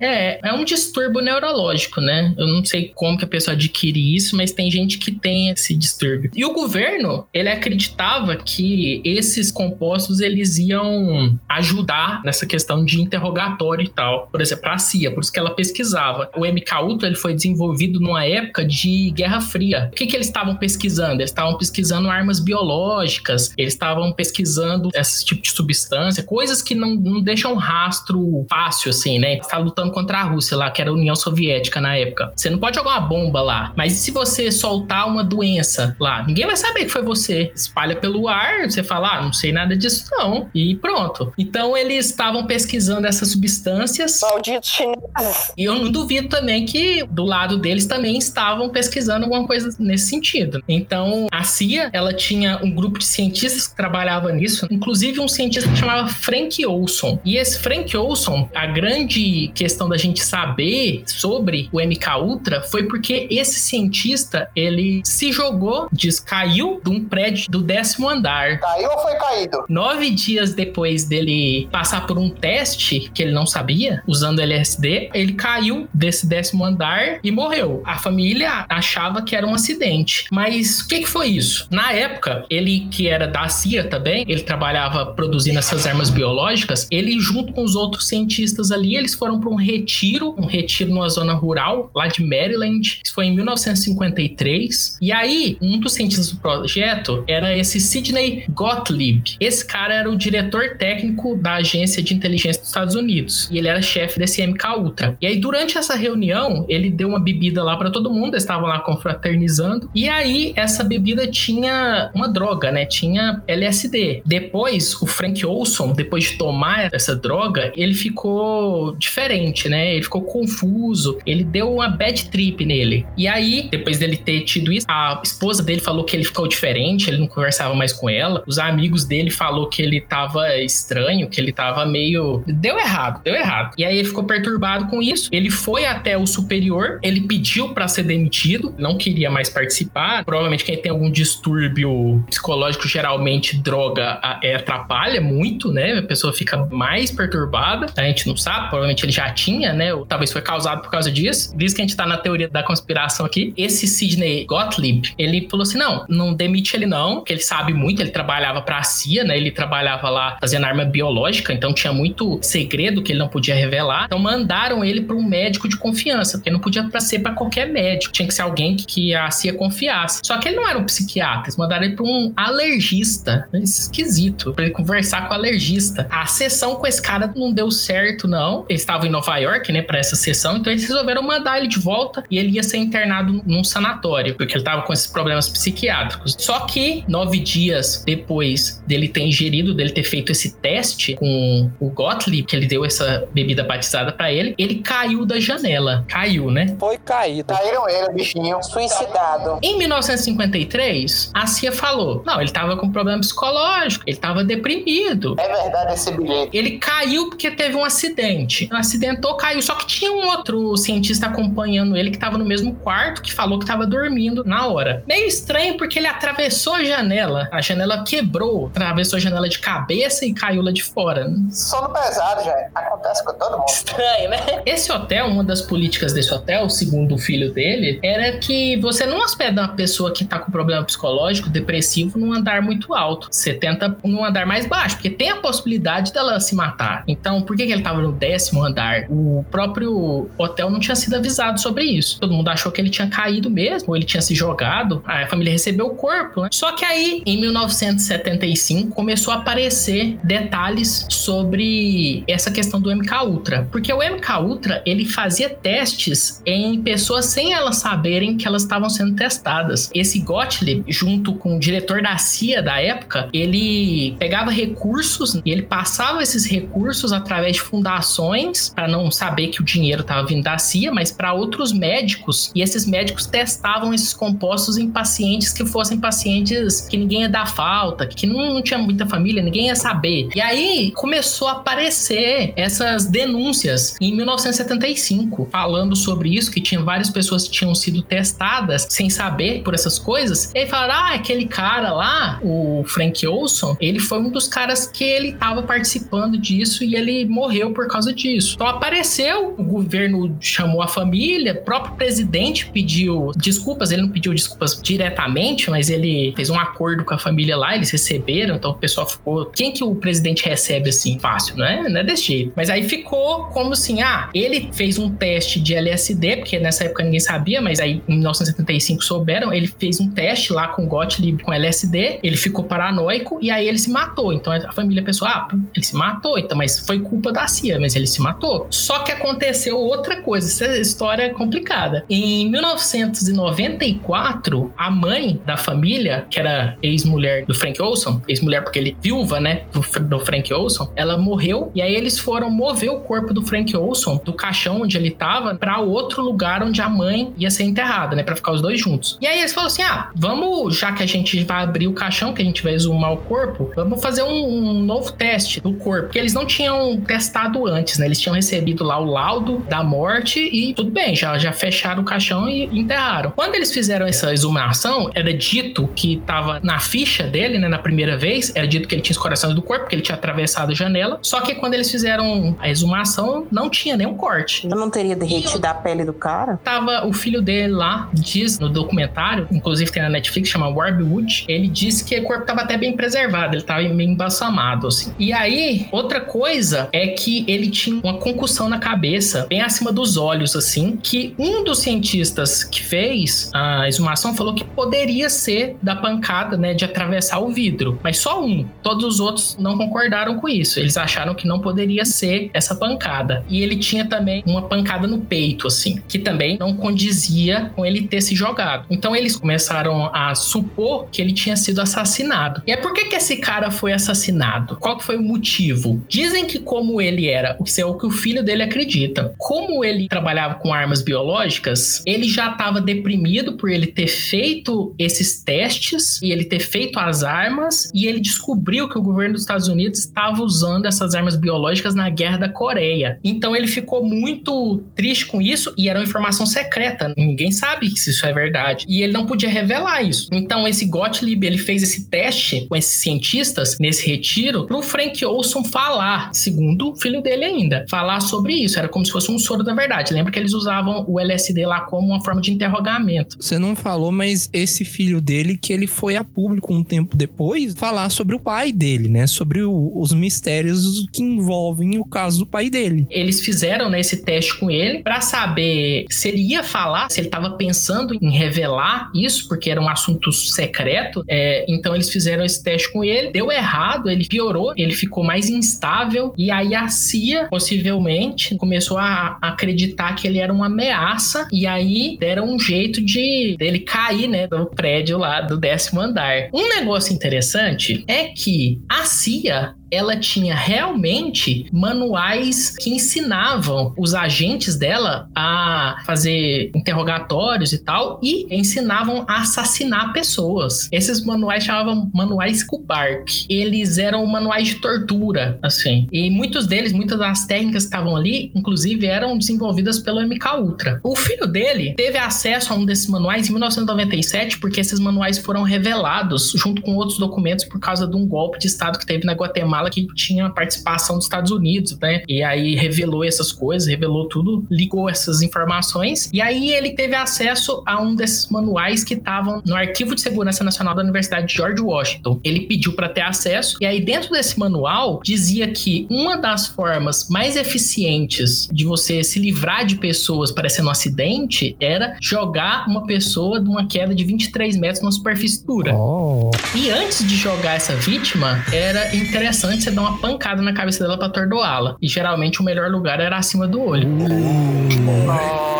É, é um distúrbio neurológico, né? Eu não sei como que a pessoa adquire isso, mas tem gente que tem esse distúrbio. E o governo, ele acreditava que esses compostos eles iam ajudar nessa questão de interrogatório e tal. Por exemplo, a CIA, por isso que ela pesquisava. O MK Ultra ele foi desenvolvido numa época de Guerra Fria. O que que eles estavam pesquisando? Eles estavam pesquisando armas biológicas, eles estavam pesquisando esse tipo de substância, coisas que não, não deixam rastro fácil, assim, né? Você tá lutando contra a Rússia lá, que era a União Soviética na época. Você não pode jogar uma bomba lá. Mas e se você soltar uma doença lá? Ninguém vai saber que foi você. Espalha pelo ar, você fala, ah, não sei nada disso não. E pronto. Então eles estavam pesquisando essas substâncias. Malditos chineses. E eu não duvido também que do lado deles também estavam pesquisando alguma coisa nesse sentido. Então, a CIA, ela tinha um grupo de cientistas que trabalhava nisso, inclusive um cientista que chamava Frank Olson. E esse Frank Olson, a grande questão da gente saber sobre o MK Ultra foi porque esse cientista, ele se jogou, diz, caiu de um prédio do décimo andar. Caiu ou foi caído? Nove dias depois dele passar por um teste que ele não sabia, usando LSD, ele caiu desse décimo andar e morreu. A família achava que era um acidente. Mas o que, que foi isso? Na época, ele que era da CIA também, ele trabalhava produzindo essas armas biológicas, ele junto com os outros cientistas ali, eles foram para um retiro, um retiro numa zona rural, lá de Maryland. Isso foi em 1953. E aí, um dos cientistas do projeto era esse Sidney Gottlieb. Esse cara era o diretor técnico da agência de inteligência dos Estados Unidos. E ele era chefe desse MK Ultra. E aí, durante essa reunião, ele deu uma bebida lá para todo mundo, estavam lá confraternizando. E aí, essa bebida tinha uma droga, né? Tinha LSD. Depois, o Frank Olson, depois de tomar essa droga, ele ficou diferente né? Ele ficou confuso, ele deu uma bad trip nele. E aí, depois dele ter tido isso, a esposa dele falou que ele ficou diferente, ele não conversava mais com ela. Os amigos dele falou que ele tava estranho, que ele tava meio deu errado, deu errado. E aí ele ficou perturbado com isso. Ele foi até o superior, ele pediu para ser demitido, não queria mais participar. Provavelmente quem tem algum distúrbio psicológico geralmente droga é, atrapalha muito, né? A pessoa fica mais perturbada. A gente não sabe, provavelmente ele já tinha, né? Ou talvez foi causado por causa disso. Diz que a gente tá na teoria da conspiração aqui. Esse Sidney Gottlieb, ele falou assim: não, não demite ele não, que ele sabe muito, ele trabalhava pra CIA, né? Ele trabalhava lá fazendo arma biológica, então tinha muito segredo que ele não podia revelar. Então mandaram ele para um médico de confiança, porque não podia ser para qualquer médico, tinha que ser alguém que a CIA confiasse. Só que ele não era um psiquiatra, eles mandaram ele para um alergista. Esquisito, para ele conversar com o alergista. A sessão com esse cara não deu certo, não. Ele estava em Nova York, né, para essa sessão, então eles resolveram mandar ele de volta e ele ia ser internado num sanatório, porque ele estava com esses problemas psiquiátricos. Só que nove dias depois dele ter ingerido, dele ter feito esse teste com o Gottlieb, que ele deu essa bebida batizada para ele, ele caiu da janela. Caiu, né? Foi caído. Caíram ele, bichinho. Suicidado. Em 1953, a CIA falou: não, ele tava com problema psicológico, ele tava deprimido. É verdade esse bilhete. Ele caiu porque teve um acidente. Acidentou, caiu. Só que tinha um outro cientista acompanhando ele que tava no mesmo quarto que falou que tava dormindo na hora. Meio estranho porque ele atravessou a janela. A janela quebrou, atravessou a janela de cabeça e caiu lá de fora. Sono pesado, já. Acontece com todo mundo. Estranho, né? Esse hotel, uma das políticas desse hotel, segundo o filho dele, era que você não hospeda uma pessoa que tá com problema psicológico, depressivo, num andar muito alto. Você tenta num andar mais baixo, porque tem a possibilidade dela se matar. Então, por que, que ele tava no décimo andar? O próprio hotel não tinha sido avisado sobre isso. Todo mundo achou que ele tinha caído mesmo, ou ele tinha se jogado. A família recebeu o corpo, né? Só que aí, em 1975, começou a aparecer detalhes sobre essa questão do MK Ultra, porque o MK Ultra ele fazia testes em pessoas sem elas saberem que elas estavam sendo testadas. Esse Gottlieb, junto com o diretor da CIA da época, ele pegava recursos e ele passava esses recursos através de fundações para não saber que o dinheiro estava vindo da CIA, mas para outros médicos e esses médicos testavam esses compostos em pacientes que fossem pacientes que ninguém ia dar falta, que não, não tinha muita família, ninguém ia saber. E aí começou a aparecer essas denúncias em 1975, falando sobre isso, que tinha várias pessoas que tinham sido testadas sem saber por essas coisas. E aí falaram: ah, aquele cara lá, o Frank Olson, ele foi um dos caras que ele estava participando disso e ele morreu por causa disso. Então apareceu, o governo chamou a família, o próprio presidente pediu desculpas, ele não pediu desculpas diretamente, mas ele fez um acordo com a família lá, eles receberam, então o pessoal ficou. Quem que o presidente recebe assim fácil, não é? Não é desse jeito. Mas aí ficou como assim: ah, ele fez um teste de LSD, porque nessa época ninguém sabia, mas aí em 1975 souberam, ele fez um teste lá com Gottlieb com LSD, ele ficou paranoico e aí ele se matou. Então a família pensou: ah, ele se matou, então, mas foi culpa da CIA, mas ele se matou. Só que aconteceu outra coisa, essa história é complicada. Em 1994, a mãe da família, que era ex-mulher do Frank Olson, ex-mulher porque ele viúva, né, do, do Frank Olson, ela morreu e aí eles foram mover o corpo do Frank Olson do caixão onde ele tava para outro lugar onde a mãe ia ser enterrada, né, para ficar os dois juntos. E aí eles falaram assim: "Ah, vamos, já que a gente vai abrir o caixão, que a gente vai exumar o corpo, vamos fazer um, um novo teste do corpo, porque eles não tinham testado antes, né? Eles tinham recebido lá o laudo da morte e tudo bem, já já fecharam o caixão e enterraram. Quando eles fizeram essa exumação, era dito que tava na ficha dele, né, na primeira vez, era dito que ele tinha escoração do corpo, porque ele tinha atravessado a janela. Só que quando eles fizeram a exumação, não tinha nenhum corte. Eu não teria derretido a pele do cara? Tava o filho dele lá, diz no documentário, inclusive tem na Netflix, chama Warbwood, ele disse que o corpo tava até bem preservado, ele tava meio embalsamado, assim. E aí, outra coisa é que ele tinha uma concussão na cabeça, bem acima dos olhos, assim, que um dos cientistas que fez a exumação falou que poderia ser da pancada, né, de atravessar o vidro, mas só um. Todos os outros não concordaram com isso. Eles acharam que não poderia ser essa pancada. E ele tinha também uma pancada no peito, assim, que também não condizia com ele ter se jogado. Então eles começaram a supor que ele tinha sido assassinado. E é por que, que esse cara foi assassinado? Qual foi o motivo? Dizem que como ele era, o que o que o filho dele acredita, como ele trabalhava com armas biológicas, ele já estava deprimido por ele ter feito esses testes e ele ter feito as armas e ele descobriu que o governo dos Estados Unidos estava usando essas armas biológicas na guerra da Coreia. Então ele ficou muito triste com isso e era uma informação secreta. Ninguém sabe se isso é verdade. E ele não podia revelar isso. Então esse Gottlieb, ele fez esse teste com esses cientistas nesse retiro pro Frank Olson falar, segundo o filho dele ainda, falar sobre isso. Era como se fosse um soro da verdade. Lembra que eles usavam o LSD lá como uma forma de interrogamento. Você não falou, mas esse filho dele, que ele foi a público um tempo depois, falar sobre o pai dele, né? Sobre o- os mistérios que envolvem o caso do pai dele. Eles fizeram né, esse teste com ele pra saber se ele ia falar, se ele tava pensando em revelar isso, porque era um assunto secreto. É, então eles fizeram esse teste com ele, deu errado, ele piorou, ele ficou mais instável. E aí a CIA, possivelmente, começou a acreditar que ele era uma ameaça. E aí deram um jeito de dele cair, né, do prédio lá do décimo andar. Um negócio interessante é que a CIA ela tinha realmente manuais que ensinavam os agentes dela a fazer interrogatórios e tal e ensinavam a assassinar pessoas. Esses manuais chamavam manuais Kubark. Eles eram manuais de tortura, assim. E muitos deles, muitas das técnicas que estavam ali, inclusive, eram desenvolvidas pelo MK Ultra. O filho dele teve acesso a um desses manuais em 1997 porque esses manuais foram revelados junto com outros documentos por causa de um golpe de estado que teve na Guatemala que tinha participação dos Estados Unidos, né? E aí revelou essas coisas, revelou tudo, ligou essas informações. E aí ele teve acesso a um desses manuais que estavam no Arquivo de Segurança Nacional da Universidade de George Washington. Ele pediu para ter acesso e aí dentro desse manual dizia que uma das formas mais eficientes de você se livrar de pessoas parecendo um acidente era jogar uma pessoa de uma queda de 23 metros numa superfície dura. Oh. E antes de jogar essa vítima, era interessante você dar uma pancada na cabeça dela pra atordoá-la. E geralmente o melhor lugar era acima do olho.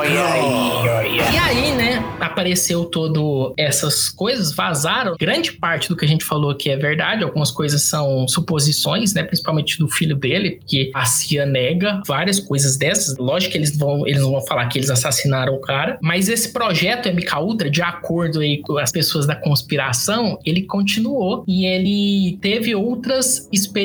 E aí, né, apareceu todo essas coisas, vazaram. Grande parte do que a gente falou aqui é verdade, algumas coisas são suposições, né, principalmente do filho dele, que a CIA nega várias coisas dessas. Lógico que eles vão, eles vão falar que eles assassinaram o cara, mas esse projeto MK Ultra, de acordo aí com as pessoas da conspiração, ele continuou e ele teve outras experiências,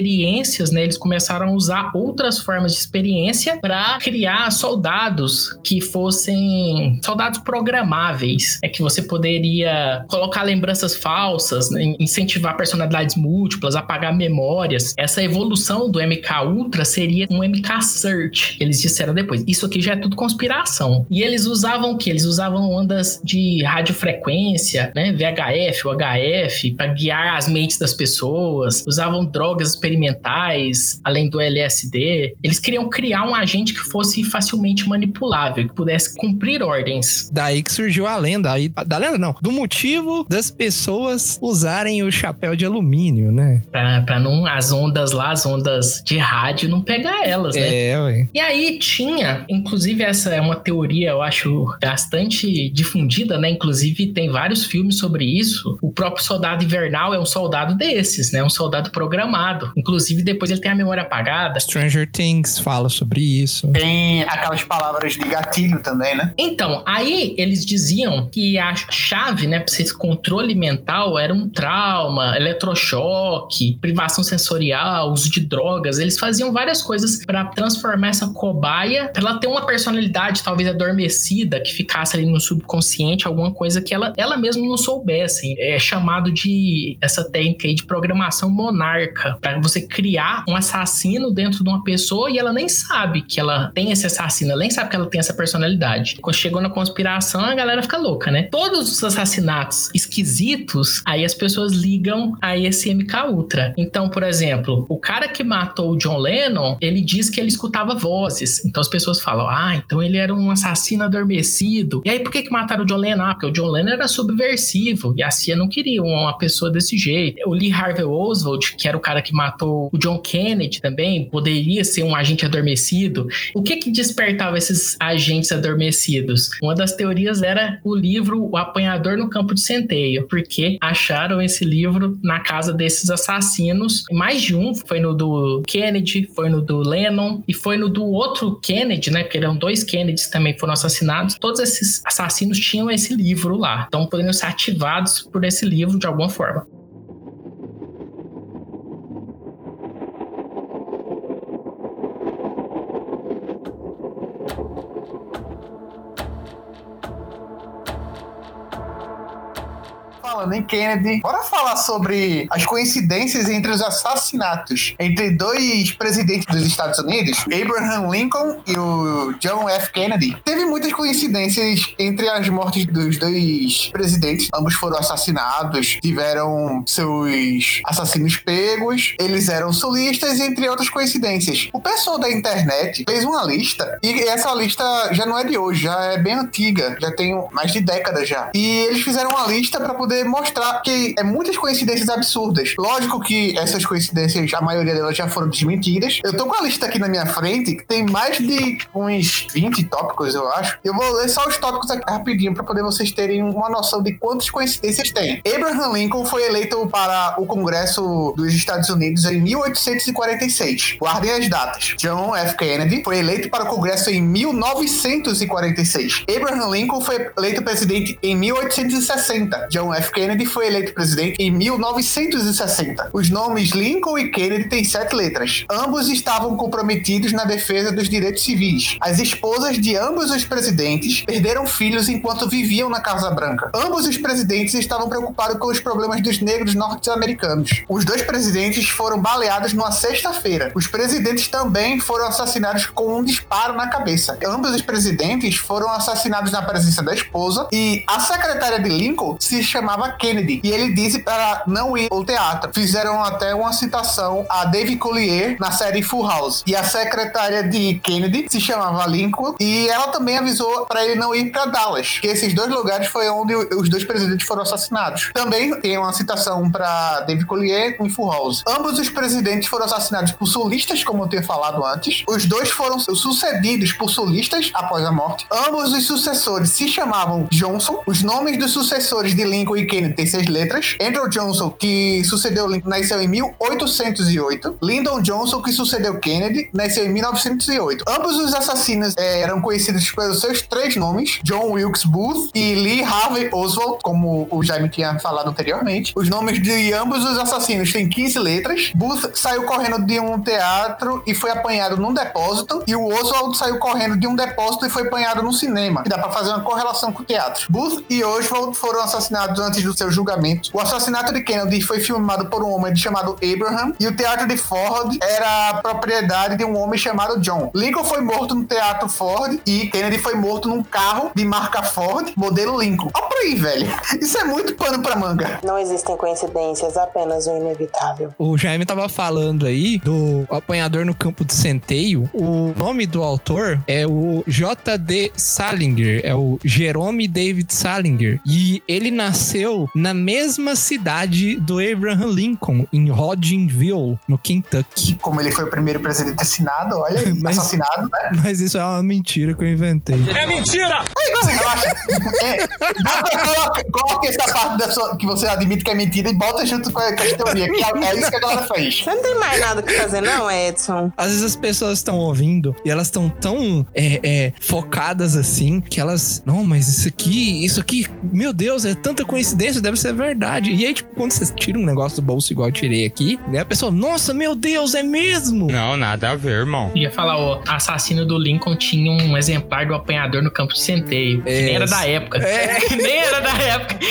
né? Eles começaram a usar outras formas de experiência para criar soldados que fossem soldados programáveis, é que você poderia colocar lembranças falsas, né? incentivar personalidades múltiplas, apagar memórias. Essa evolução do MK Ultra seria um MK Search, eles disseram depois. Isso aqui já é tudo conspiração. E eles usavam o que? Eles usavam ondas de radiofrequência, né? VHF, UHF, para guiar as mentes das pessoas. Usavam drogas experimentais, além do LSD. Eles queriam criar um agente que fosse facilmente manipulável, que pudesse cumprir ordens. Daí que surgiu a lenda. Aí, da lenda não, do motivo das pessoas usarem o chapéu de alumínio, né? Pra, pra não as ondas lá, as ondas de rádio, não pegar elas, né? É, ué. E aí tinha, inclusive essa é uma teoria, eu acho, bastante difundida, né? Inclusive tem vários filmes sobre isso. O próprio Soldado Invernal é um soldado desses, né? Um soldado programado. Inclusive depois ele tem a memória apagada. Stranger Things fala sobre isso. Tem aquelas palavras de gatilho também, né? Então, aí eles diziam que a chave, né, para esse controle mental era um trauma, eletrochoque, privação sensorial, uso de drogas. Eles faziam várias coisas para transformar essa cobaia, pra ela ter uma personalidade talvez adormecida que ficasse ali no subconsciente, alguma coisa que ela, ela mesma não soubesse. É chamado de essa técnica aí de programação monarca, para você criar um assassino dentro de uma pessoa e ela nem sabe que ela tem esse assassino, ela nem sabe que ela tem essa personalidade. Quando chegou na conspiração, a galera fica louca, né? Todos os assassinatos esquisitos, aí as pessoas ligam a esse MK Ultra. Então, por exemplo, o cara que matou o John Lennon, ele diz que ele escutava vozes. Então as pessoas falam: "Ah, então ele era um assassino adormecido". E aí por que que mataram o John Lennon? Ah, porque o John Lennon era subversivo e a CIA não queria uma pessoa desse jeito. O Lee Harvey Oswald, que era o cara que matou matou o John Kennedy também, poderia ser um agente adormecido. O que que despertava esses agentes adormecidos? Uma das teorias era o livro O Apanhador no Campo de Centeio, porque acharam esse livro na casa desses assassinos. Mais de um, foi no do Kennedy, foi no do Lennon e foi no do outro Kennedy, né? Porque eram dois Kennedys também foram assassinados. Todos esses assassinos tinham esse livro lá. Então poderiam ser ativados por esse livro de alguma forma. Falando em Kennedy, bora falar sobre as coincidências entre os assassinatos entre dois presidentes dos Estados Unidos, Abraham Lincoln e o John F. Kennedy. Teve muitas coincidências entre as mortes dos dois presidentes. Ambos foram assassinados, tiveram seus assassinos pegos, eles eram sulistas, entre outras coincidências. O pessoal da internet fez uma lista, e essa lista já não é de hoje, já é bem antiga, já tem mais de décadas já. E eles fizeram uma lista para poder mostrar que é muitas coincidências absurdas. Lógico que essas coincidências, a maioria delas já foram desmentidas. Eu tô com a lista aqui na minha frente, que tem mais de uns 20 tópicos, eu acho. Eu vou ler só os tópicos aqui rapidinho para poder vocês terem uma noção de quantas coincidências tem. Abraham Lincoln foi eleito para o Congresso dos Estados Unidos em 1846. Guardem as datas. John F. Kennedy foi eleito para o Congresso em 1946. Abraham Lincoln foi eleito presidente em 1860. John F. Kennedy foi eleito presidente em 1960. Os nomes Lincoln e Kennedy têm sete letras. Ambos estavam comprometidos na defesa dos direitos civis. As esposas de ambos os presidentes perderam filhos enquanto viviam na Casa Branca. Ambos os presidentes estavam preocupados com os problemas dos negros norte-americanos. Os dois presidentes foram baleados numa sexta-feira. Os presidentes também foram assassinados com um disparo na cabeça. Ambos os presidentes foram assassinados na presença da esposa e a secretária de Lincoln se chamava Kennedy e ele disse para não ir ao teatro. Fizeram até uma citação a Dave Collier na série Full House. E a secretária de Kennedy se chamava Lincoln e ela também avisou para ele não ir para Dallas, que esses dois lugares foi onde os dois presidentes foram assassinados. Também tem uma citação para Dave Collier em Full House. Ambos os presidentes foram assassinados por sulistas, como eu tinha falado antes. Os dois foram sucedidos por sulistas após a morte. Ambos os sucessores se chamavam Johnson. Os nomes dos sucessores de Lincoln e Kennedy têm seis letras. Andrew Johnson, que sucedeu Lincoln, nasceu em 1808. Lyndon Johnson, que sucedeu Kennedy, nasceu em 1908. Ambos os assassinos eh, eram conhecidos pelos seus três nomes: John Wilkes Booth e Lee Harvey Oswald, como o Jaime tinha falado anteriormente. Os nomes de ambos os assassinos têm 15 letras. Booth saiu correndo de um teatro e foi apanhado num depósito. E o Oswald saiu correndo de um depósito e foi apanhado num cinema. Que dá pra fazer uma correlação com o teatro. Booth e Oswald foram assassinados antes do seu julgamento. O assassinato de Kennedy foi filmado por um homem chamado Abraham. E o teatro de Ford era propriedade de um homem chamado John. Lincoln foi morto no teatro Ford e Kennedy foi morto num carro de marca Ford, modelo Lincoln. Olha pra aí, velho. Isso é muito pano pra manga. Não existem coincidências, apenas o inevitável. O Jaime tava falando aí do apanhador no campo de centeio. O nome do autor é o J.D. Salinger, é o Jerome David Salinger. E ele nasceu na mesma cidade do Abraham Lincoln, em Hodgenville, no Kentucky. Como ele foi o primeiro presidente assinado, olha aí, Mas- assassinado, né? Mas isso é uma mentira que eu inventei. Relaxa. É, coloca, coloca essa parte da sua, que você admite que é mentira e bota junto com a, com a teoria. Que é, é isso que a galera fez. Você não tem mais nada o que fazer, não, Edson? Às vezes as pessoas estão ouvindo e elas estão tão é, é, focadas assim que elas. Não, mas isso aqui, isso aqui, meu Deus, é tanta coincidência, deve ser verdade. E aí, tipo, quando você tira um negócio do bolso igual eu tirei aqui, né? A pessoa, nossa, meu Deus, é mesmo? Não, nada a ver, irmão. Ia falar, o assassino do Lincoln tinha um exemplar do apanhador no campo de centeio. Que nem era da época. nem era da época.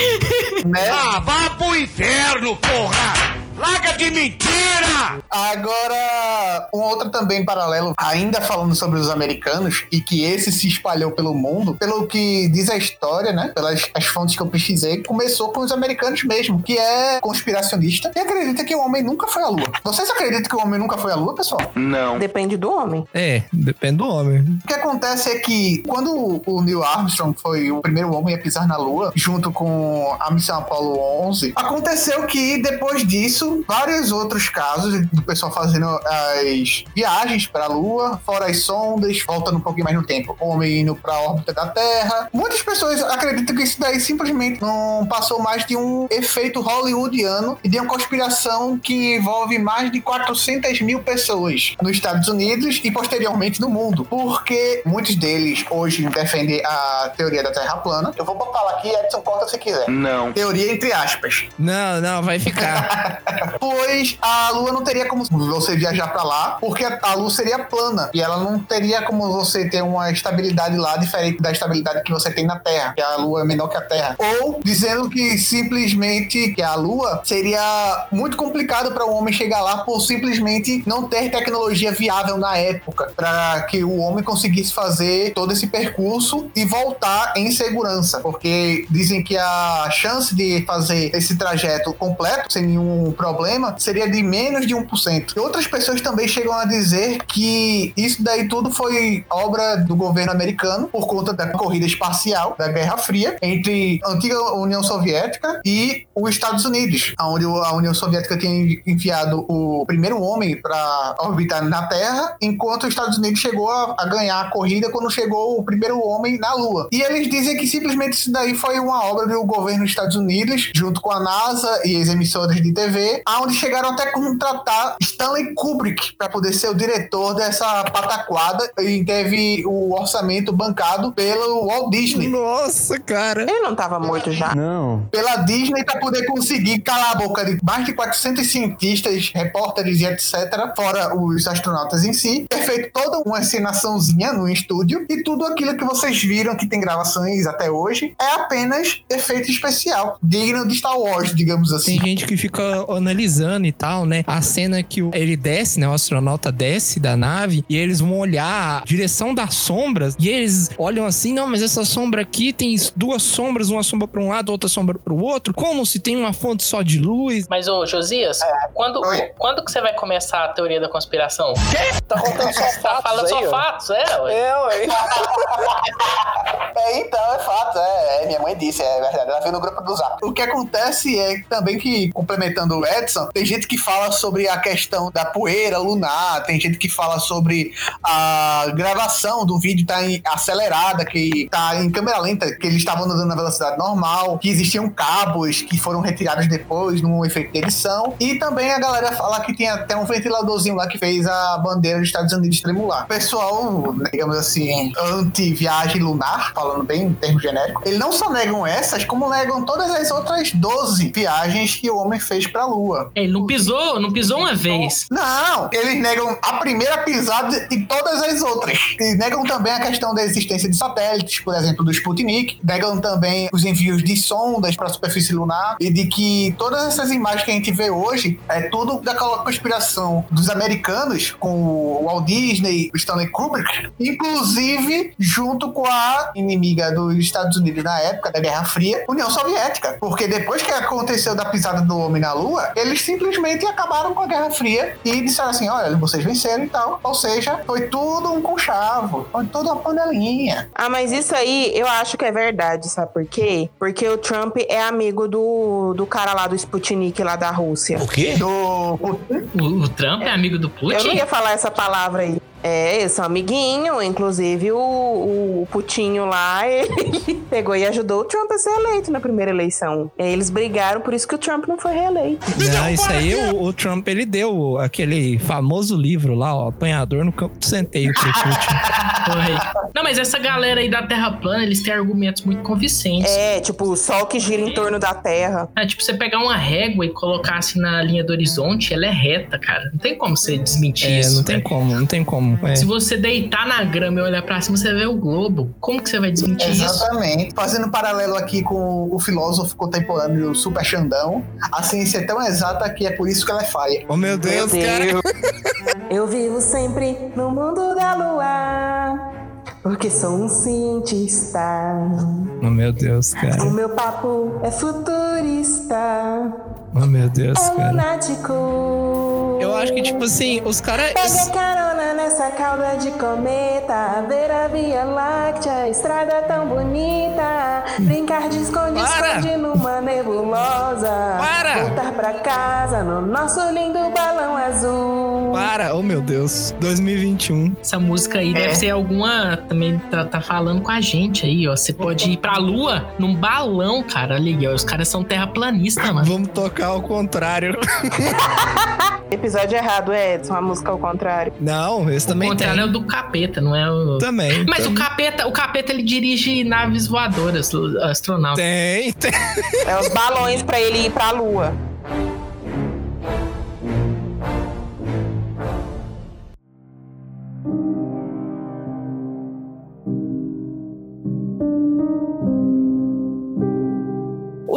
Né? Ah, vá pro inferno, porra! Larga de mentira! Agora, um outro também paralelo, ainda falando sobre os americanos, e que esse se espalhou pelo mundo, pelo que diz a história, né? Pelas as fontes que eu pesquisei, começou com os americanos mesmo, que é conspiracionista e acredita que o homem nunca foi à lua. Vocês acreditam que o homem nunca foi à lua, pessoal? Não. Depende do homem. É, depende do homem. O que acontece é que quando o Neil Armstrong foi o primeiro homem a pisar na Lua, junto com a missão Apollo 11, aconteceu que depois disso isso, vários outros casos do pessoal fazendo as viagens para a Lua, fora as sondas, voltando um pouquinho mais no tempo, homem indo para a órbita da Terra. Muitas pessoas acreditam que isso daí simplesmente não passou mais de um efeito hollywoodiano e de uma conspiração que envolve mais de 400 mil pessoas nos Estados Unidos e posteriormente no mundo, porque muitos deles hoje defendem a teoria da Terra plana. Eu vou falar aqui, Edson, corta se quiser. Não. Teoria entre aspas. Não, não, vai ficar. pois a Lua não teria como você viajar para lá, porque a Lua seria plana e ela não teria como você ter uma estabilidade lá diferente da estabilidade que você tem na Terra, que a Lua é menor que a Terra. Ou dizendo que simplesmente que a Lua seria muito complicado para o homem chegar lá por simplesmente não ter tecnologia viável na época para que o homem conseguisse fazer todo esse percurso e voltar em segurança, porque dizem que a chance de fazer esse trajeto completo sem nenhum problema seria de menos de 1%. E outras pessoas também chegam a dizer que isso daí tudo foi obra do governo americano por conta da corrida espacial da Guerra Fria entre a antiga União Soviética e os Estados Unidos, onde a União Soviética tinha enviado o primeiro homem para orbitar na Terra, enquanto os Estados Unidos chegou a, a ganhar a corrida quando chegou o primeiro homem na Lua. E eles dizem que simplesmente isso daí foi uma obra do governo dos Estados Unidos, junto com a NASA e as emissoras de TV, aonde chegaram até contratar Stanley Kubrick para poder ser o diretor dessa pataquada e teve o orçamento bancado pelo Walt Disney. Nossa, cara. Ele não tava morto já? Não. Pela Disney para poder conseguir calar a boca de mais de 400 cientistas, repórteres e etc., fora os astronautas em si, ter feito toda uma encenaçãozinha no estúdio e tudo aquilo que vocês viram que tem gravações até hoje é apenas efeito especial, digno de Star Wars, digamos assim. Tem gente que fica analisando e tal, né? A cena que o- ele desce, né? O astronauta desce da nave e eles vão olhar a direção das sombras e eles olham assim, não, mas essa sombra aqui tem duas sombras, uma sombra para um lado, outra sombra para o outro. Como se tem uma fonte só de luz? Mas, ô, Josias, quando, Oi. quando que você vai começar a teoria da conspiração? Tá contando só Tá fatos falando só aí, ó. fatos, é, ué. É, ué. É, então, é fato, é, é, minha mãe disse, é verdade, ela viu no grupo do Zap. O que acontece é também que, complementando o Edson, tem gente que fala sobre a questão da poeira lunar, tem gente que fala sobre a gravação do vídeo tá acelerada, que tá em câmera lenta, que eles estavam andando na velocidade normal, que existiam cabos que foram retirados depois num efeito de edição, e também a galera fala que tem até um ventiladorzinho lá que fez a bandeira dos Estados Unidos tremular. O pessoal, digamos assim, anti-viagem lunar, falando bem em termos genéricos, eles não só negam essas, como negam todas as outras 12 viagens que o homem fez pra Lua. Ele não pisou, não pisou uma vez. Não, eles negam a primeira pisada e todas as outras. E negam também a questão da existência de satélites, por exemplo, do Sputnik. Negam também os envios de sondas para a superfície lunar e de que todas essas imagens que a gente vê hoje é tudo daquela conspiração dos americanos com o Walt Disney, o Stanley Kubrick, inclusive junto com a inimiga dos Estados Unidos na época da Guerra Fria, União Soviética. Porque depois que aconteceu da pisada do homem na Lua, eles simplesmente acabaram com a Guerra Fria e disseram assim: olha, vocês venceram e tal. Ou seja, foi tudo um conchavo, foi tudo uma panelinha. Ah, mas isso aí eu acho que é verdade, sabe por quê? Porque o Trump é amigo do, do cara lá do Sputnik lá da Rússia. O quê? Do. O, o Trump é amigo do Putin? Eu não ia falar essa palavra aí. É, eles são amiguinho, inclusive o, o Putinho lá, ele pegou e ajudou o Trump a ser eleito na primeira eleição. E aí eles brigaram, por isso que o Trump não foi reeleito. Não, isso aí o, o Trump ele deu aquele famoso livro lá, ó, Apanhador no Campo do Centeio. pro Putin. Não, mas essa galera aí da Terra plana, eles têm argumentos muito convincentes. É, tipo, o sol que gira em torno da Terra. É, tipo, você pegar uma régua e colocar assim na linha do horizonte, ela é reta, cara. Não tem como você desmentir É, isso. não tem velho. como, não tem como. É. Se você deitar na grama e olhar pra cima, você vê o globo. Como que você vai desmentir isso? Exatamente. Fazendo um paralelo aqui com o filósofo contemporâneo Super Xandão, a ciência é tão exata que é por isso que ela é falha. Oh, meu Deus, cara. Eu vivo sempre no mundo da lua. Porque sou um cientista. Oh, meu Deus, O cara. meu papo é futurista. Oh, meu Deus, É cara. lunático. Eu acho que, tipo assim, os caras. Pega carona nessa essa cauda de cometa, ver a Via Láctea, estrada tão bonita, brincar de esconde-esconde numa nebulosa, Para! voltar pra casa no nosso lindo balão azul. Para, oh meu Deus. 2021. Essa música aí É. deve ser alguma. Também tá, tá falando com a gente aí, ó. Você pode ir pra lua num balão, cara. Olha aí, ó. Os caras são terraplanistas, mano. Vamos tocar ao contrário. Episódio errado, Edson, a música ao contrário. Não, esse O também contrário é tem. o do capeta, não é o. Também. Mas tem. o capeta, o capeta ele dirige naves voadoras, astronautas. Tem, tem. É os balões pra ele ir pra lua.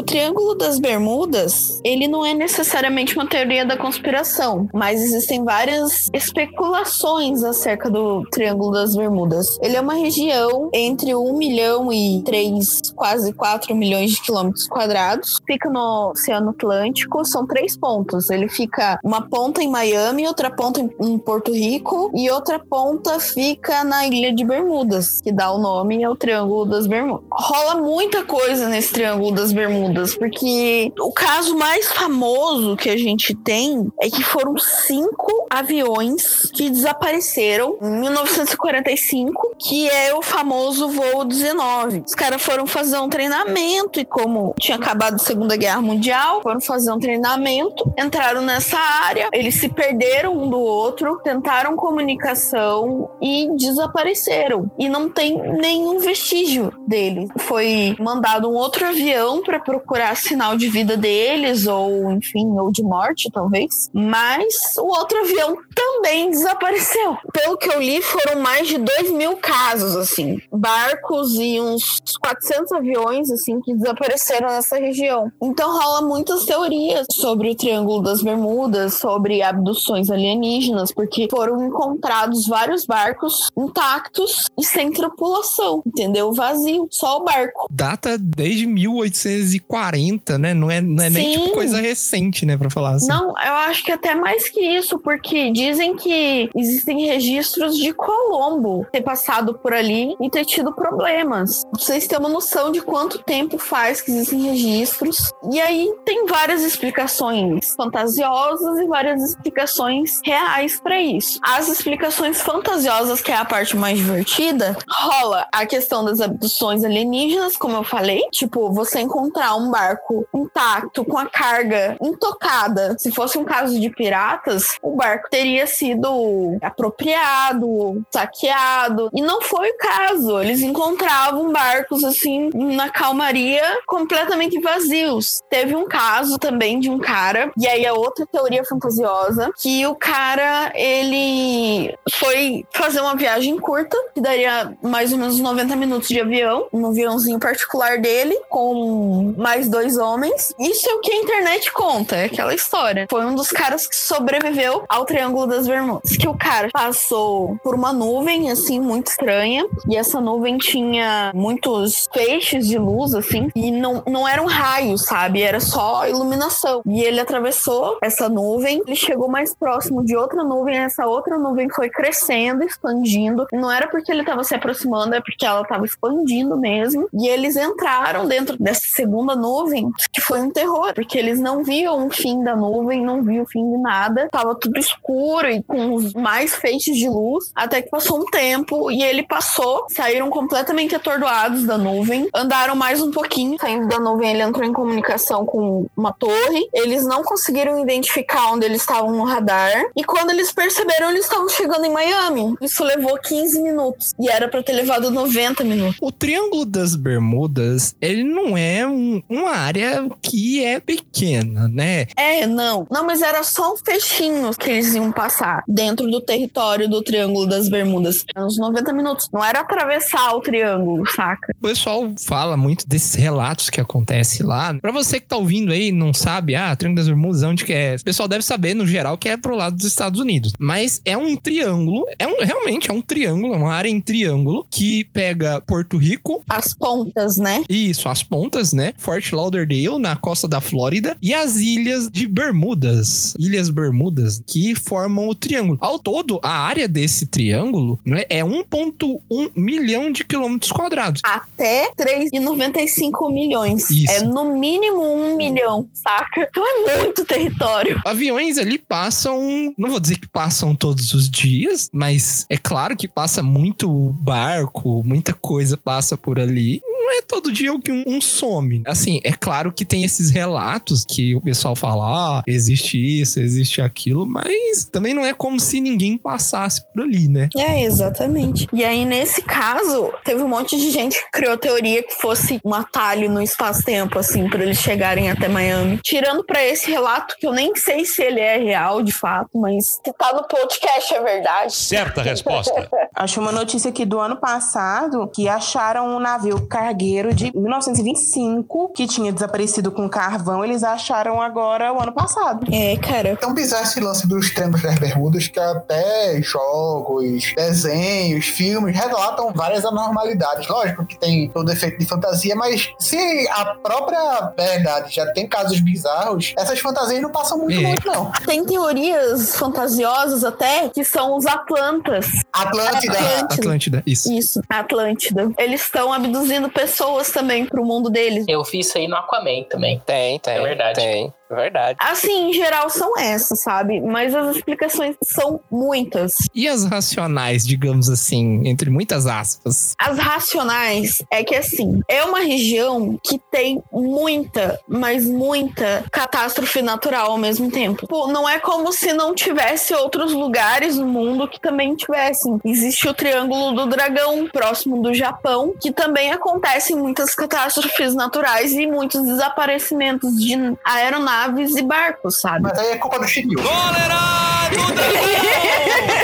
Triângulo das Bermudas, ele não é necessariamente uma teoria da conspiração, mas existem várias especulações acerca do Triângulo das Bermudas. Ele é uma região entre 1 milhão e 3, quase 4 milhões de quilômetros quadrados. Fica no Oceano Atlântico, são três pontos. Ele fica uma ponta em Miami, outra ponta em- Porto Rico e outra ponta fica na Ilha de Bermudas, que dá o nome ao Triângulo das Bermudas. Rola muita coisa nesse Triângulo das Bermudas, porque o caso mais famoso que a gente tem é que foram cinco aviões que desapareceram em 1945, que é o famoso voo 19. Os caras foram fazer um treinamento e como tinha acabado a Segunda Guerra Mundial, foram fazer um treinamento, entraram nessa área, eles se perderam um do outro, tentaram comunicação e desapareceram. E não tem nenhum vestígio deles. Foi mandado um outro avião para procurar sinal de vida deles, ou enfim, ou de morte, talvez. Mas o outro avião também desapareceu. Pelo que eu li, foram mais de 2 mil casos, assim. Barcos e uns 400 aviões, assim, que desapareceram nessa região. Então rola muitas teorias sobre o Triângulo das Bermudas, sobre abduções alienígenas, porque foram encontrados vários barcos intactos e sem tripulação, entendeu? Vazio, só o barco. Data desde 1840, né? Não é, não é nem tipo coisa recente, né? Pra falar assim. Não, eu acho que até mais que isso, porque dizem que existem registros de Colombo ter passado por ali e ter tido problemas. Vocês têm uma noção de quanto tempo faz que existem registros. E aí tem várias explicações fantasiosas e várias explicações reais pra isso. As explicações fantasiosas, que é a parte mais divertida, rola a questão das abduções alienígenas, como eu falei, tipo, você encontrar um barco intacto com a carga intocada. Se fosse um caso de piratas, o barco teria sido apropriado, saqueado, e não foi o caso. Eles encontravam barcos assim na calmaria completamente vazios. Teve um caso também de um cara, e aí é outra teoria fantasiosa, que o cara ele foi fazer uma viagem curta, que daria mais ou menos 90 minutos de avião, um aviãozinho particular dele, com mais dois homens. Isso é o que a internet conta, é aquela história. Foi um dos caras que sobreviveu ao Triângulo das Bermudas. Que o cara passou por uma nuvem, assim, muito estranha, e essa nuvem tinha muitos feixes de luz, assim, e não, não eram raios, sabe? Era só iluminação. E ele atravessou essa nuvem, ele chegou mais próximo de outra nuvem, essa outra nuvem foi crescendo, expandindo. Não era porque ele estava se aproximando, é porque ela estava expandindo mesmo. E eles entraram dentro dessa segunda nuvem, que foi um terror, porque eles não viam o fim da nuvem, não viam o fim de nada. Tava tudo escuro e com mais feixes de luz. Até que passou um tempo e ele passou, saíram completamente atordoados da nuvem, andaram mais um pouquinho, saindo da nuvem, ele entrou em comunicação com uma torre. Eles não conseguiram identificar onde eles estavam no radar. E quando eles perceberam, eles estavam chegando em Miami. Isso levou 15 minutos. E era pra ter levado 90 minutos. O Triângulo das Bermudas, ele não é um- uma área que é pequena, né? É, não. Não, mas era só um fechinho que eles iam passar dentro do território do Triângulo das Bermudas. Uns 90 minutos. Não era atravessar o triângulo, saca? O pessoal fala muito desses relatos que acontece lá. Pra você que tá ouvindo aí, não sabe, ah, Triângulo das Bermudas, onde que é? O pessoal deve saber, no geral, que é pro lado dos Estados Unidos. Mas é um triângulo, é um, realmente é um triângulo, é uma área em triângulo que pega Porto Rico, As pontas, né? isso, as pontas, né? Fort Lauderdale, na costa da Flórida, e as ilhas de Bermudas, Ilhas Bermudas, que formam o triângulo. Ao todo, a área desse triângulo né, é 1,1 milhão de quilômetros quadrados. Até 3,95 milhões. Isso. É no mínimo um milhão, saca? Então é muito território. Aviões ali passam, não vou dizer que passam todos os dias, mas é claro que passa muito barco, muita coisa passa por ali. É todo dia que um, um some. Assim, é claro que tem esses relatos que o pessoal fala, ah, existe isso, existe aquilo, mas também não é como se ninguém passasse por ali, né? É, exatamente. E aí, nesse caso, teve um monte de gente que criou teoria que fosse um atalho no espaço-tempo, assim, pra eles chegarem até Miami. Tirando pra esse relato, que eu nem sei se ele é real de fato, mas se tá no podcast é verdade. Certa resposta. Acho uma notícia aqui do ano passado que acharam um navio cargueiro de 1925 que tinha desaparecido com carvão. Eles acharam agora o ano passado. É, cara. É tão bizarro esse lance dos Triângulos das Bermudas que até jogos, desenhos, filmes relatam várias anormalidades. Lógico que tem todo efeito de fantasia, mas se a própria verdade já tem casos bizarros, essas fantasias não passam muito É. longe, não. Tem teorias fantasiosas até que são os Atlantas. Atlântida. Atlântida, isso. Isso, Atlântida. Eles estão abduzindo pessoas também pro mundo deles. Eu vi isso aí no Aquaman também. Tem, tem. É verdade. Tem. É verdade. Assim, em geral, são essas, sabe? Mas as explicações são muitas. E as racionais, digamos assim, entre muitas aspas? As racionais é que, assim, é uma região que tem muita, mas muita catástrofe natural ao mesmo tempo. Pô, não é como se não tivesse outros lugares no mundo que também tivessem. Existe o Triângulo do Dragão, próximo do Japão, que também acontecem muitas catástrofes naturais e muitos desaparecimentos de aeronaves e barcos, sabe? Mas aí é culpa do Shiryu.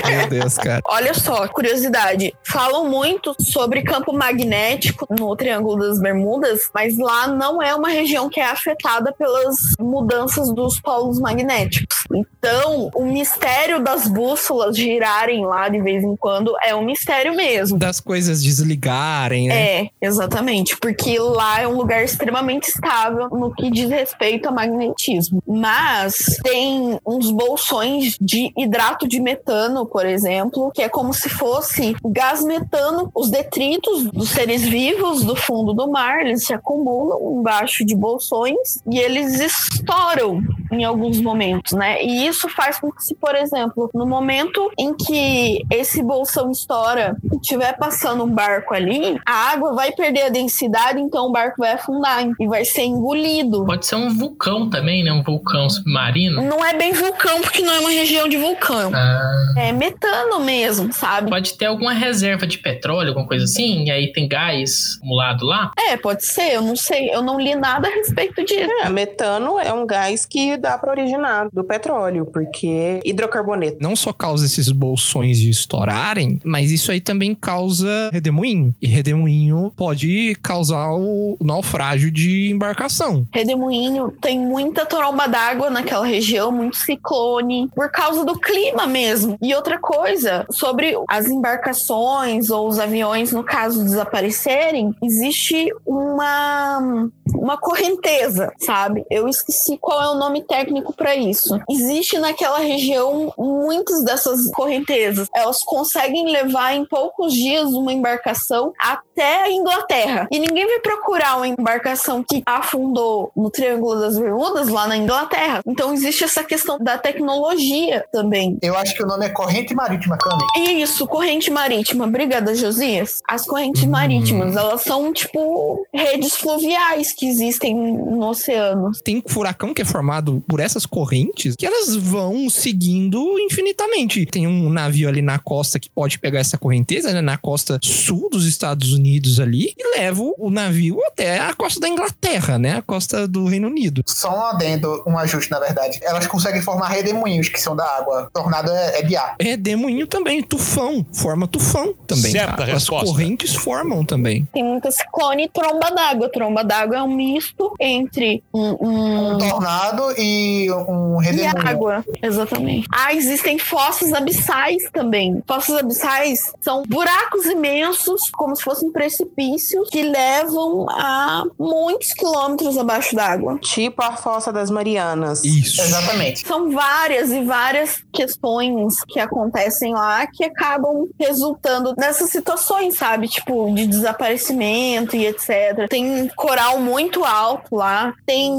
Meu Deus, cara. Olha só, curiosidade. Falam muito sobre campo magnético no Triângulo das Bermudas, mas lá não é uma região que é afetada pelas mudanças dos polos magnéticos. Então, o mistério das bússolas girarem lá de vez em quando é um mistério mesmo. Das coisas desligarem, né? É, exatamente, porque lá é um lugar extremamente estável no que diz respeito a magnetismo. Mas tem uns bolsões de hidrato de metano, por exemplo, que é como se fosse gás metano, os detritos dos seres vivos do fundo do mar, eles se acumulam embaixo de bolsões e eles estouram em alguns momentos, né? E isso faz com que, se, por exemplo, no momento em que esse bolsão estoura e estiver passando um barco ali, a água vai perder a densidade, então o barco vai afundar e vai ser engolido. Pode ser um vulcão também, né? Um vulcão submarino. Não é bem vulcão, porque não é uma região de vulcão. Ah, É metano mesmo, sabe? pode ter alguma reserva de petróleo, alguma coisa assim, e aí tem gás acumulado lá. É, pode ser, eu não sei, eu não li nada a respeito disso. É, metano é um gás que dá para originar do petróleo, porque hidrocarboneto. Não só causa esses bolsões de estourarem, mas isso aí também causa redemoinho. E redemoinho pode causar o naufrágio de embarcação. Redemoinho tem muita tromba d'água naquela região, muito ciclone, por causa do clima mesmo. E outra coisa, sobre as embarcações ou os aviões, no caso, desaparecerem, existe uma, uma correnteza, sabe? Eu esqueci qual é o nome técnico para isso. Existe naquela região muitas dessas correntezas. Elas conseguem levar em poucos dias uma embarcação até a Inglaterra. E ninguém vai procurar uma embarcação que afundou no Triângulo das Bermudas lá na Inglaterra. Então existe essa questão da tecnologia também. Eu acho que o nome é Corrente Marítima, Cami. Isso, corrente marítima. Obrigada, Josias. As correntes Hum. marítimas, elas são tipo redes fluviais que que existem no oceano. Tem furacão que é formado por essas correntes que elas vão seguindo infinitamente. Tem um navio ali na costa que pode pegar essa correnteza, né, na costa sul dos Estados Unidos ali, e leva o navio até a costa da Inglaterra, né, a costa do Reino Unido. Só um adendo, um ajuste, na verdade. Elas conseguem formar redemoinhos, que são da água. Tornado é, é de ar. Redemoinho também, tufão, forma tufão também. Certa As resposta. correntes formam também. Tem muita ciclone e tromba d'água. Tromba d'água é um misto entre um, um- Um tornado e um e redemoinho. água. Exatamente. Ah, existem fossos abissais também. Fossos abissais são buracos imensos, como se fossem precipícios, que levam a muitos quilômetros abaixo d'água. Tipo a Fossa das Marianas. Isso. Exatamente. São várias e várias questões que acontecem lá que acabam resultando nessas situações, sabe? Tipo, de desaparecimento e etc. Tem coral muito alto lá. Tem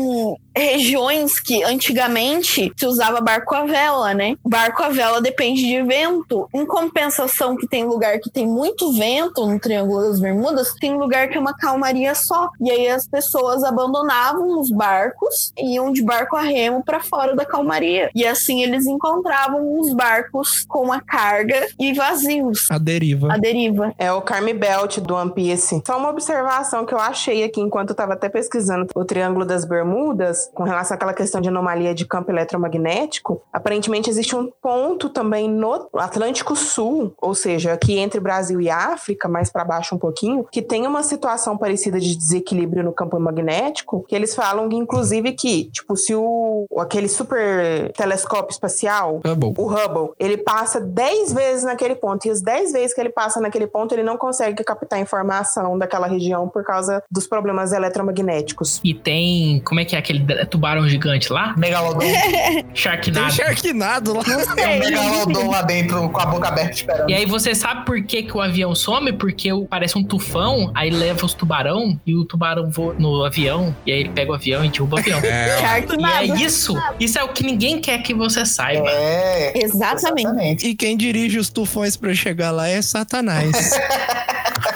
regiões que antigamente se usava barco a vela, né? Barco a vela depende de vento. Em compensação que tem lugar que tem muito vento no Triângulo das Bermudas, tem lugar que é uma calmaria só. E aí as pessoas abandonavam os barcos e iam de barco a remo para fora da calmaria. E assim eles encontravam os barcos com a carga e vazios. A deriva. A deriva. É o Carme Belt do One Piece. Só uma observação que eu achei aqui enquanto eu tava até pesquisando o Triângulo das Bermudas, com relação àquela questão de anomalia de campo eletromagnético. Aparentemente existe um ponto também no Atlântico Sul, ou seja, aqui entre Brasil e África, mais para baixo um pouquinho, que tem uma situação parecida de desequilíbrio no campo magnético, que eles falam, inclusive, que, tipo, se o aquele super telescópio espacial, Hubble. o Hubble, ele passa 10 vezes naquele ponto. E as 10 vezes que ele passa naquele ponto, ele não consegue captar informação daquela região por causa dos problemas eletromagnéticos. E tem. Como é que é aquele d- tubarão gigante lá? Megalodon. Tem Sharknado. Sharknado lá. Tem um megalodon lá dentro com a boca aberta esperando. E aí você sabe por que, que o avião some? Porque parece um tufão, aí leva os tubarão e o tubarão voa no avião, e aí ele pega o avião e derruba o avião. E é Sharknado. isso. Isso é o que ninguém quer que você saiba. É. Exatamente. E quem dirige os tufões pra chegar lá é Satanás.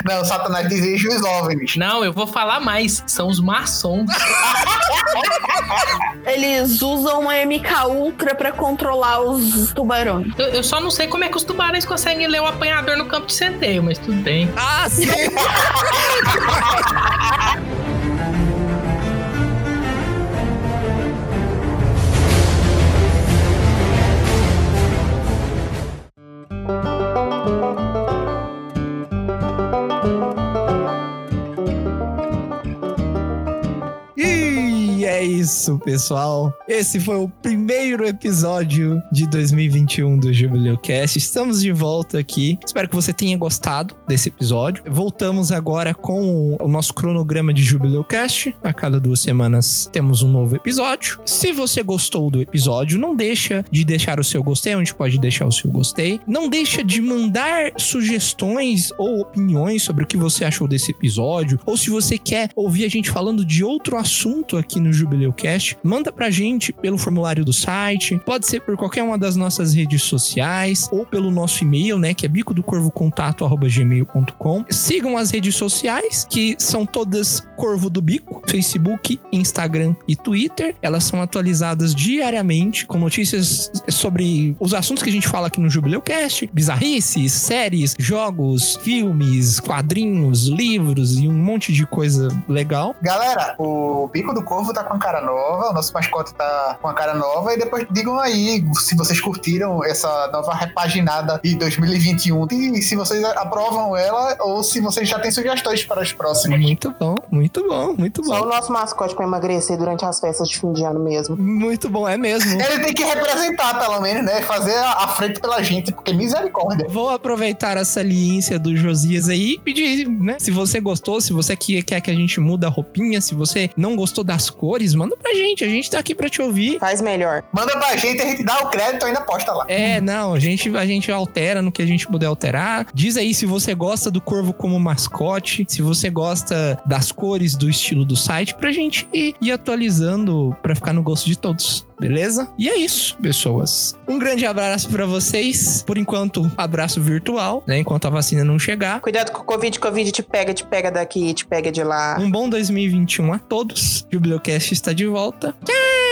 Não, Satanás dirige os OVNIs. Não, eu vou falar mais. São os maçons. Eles usam uma MK Ultra pra controlar os tubarões. Eu, eu só não sei como é que os tubarões conseguem ler o apanhador no campo de centeio, mas tudo bem. ah, sim! isso, pessoal. Esse foi o primeiro episódio de 2021 do Jubileu Cast. Estamos de volta aqui. Espero que você tenha gostado desse episódio. Voltamos agora com o nosso cronograma de Jubileu Cast. A cada duas semanas temos um novo episódio. Se você gostou do episódio, não deixa de deixar o seu gostei, onde pode deixar o seu gostei. Não deixa de mandar sugestões ou opiniões sobre o que você achou desse episódio, ou se você quer ouvir a gente falando de outro assunto aqui no Jubileu Cast, manda pra gente pelo formulário do site, pode ser por qualquer uma das nossas redes sociais ou pelo nosso e-mail, né, que é bico do corvo contato@gmail.com. Sigam as redes sociais, que são todas Corvo do Bico, Facebook, Instagram e Twitter. Elas são atualizadas diariamente com notícias sobre os assuntos que a gente fala aqui no Jubileu Cast, bizarrices, séries, jogos, filmes, quadrinhos, livros e um monte de coisa legal. Galera, o Bico do Corvo tá com a cara nova, o nosso mascote tá com a cara nova, e depois digam aí se vocês curtiram essa nova repaginada de 2021 e se vocês aprovam ela ou se vocês já têm sugestões para os próximos. Muito bom, muito bom, muito Só o bom. nosso mascote pra emagrecer durante as festas de fim de ano mesmo. Muito bom, é mesmo. Ele tem que representar, pelo menos, né? Fazer a, a frente pela gente, porque misericórdia. Vou aproveitar a saliência do Josias aí e pedir, né? Se você gostou, se você que- quer que a gente muda a roupinha, se você não gostou das cores, manda pra gente. A gente tá aqui pra te ouvir. Faz melhor. Manda pra gente, a gente dá o crédito e ainda posta lá. É, não, a gente, a gente altera no que a gente puder alterar. Diz aí se você gosta do corvo como mascote, se você gosta das cores, do estilo do site, pra gente ir, ir atualizando pra ficar no gosto de todos. Beleza? E é isso, pessoas. Um grande abraço pra vocês. Por enquanto, abraço virtual, né? Enquanto a vacina não chegar. Cuidado com o Covid, Covid te pega, te pega daqui, te pega de lá. Um bom 2021 a todos. Jubileucast está de volta. Tchau!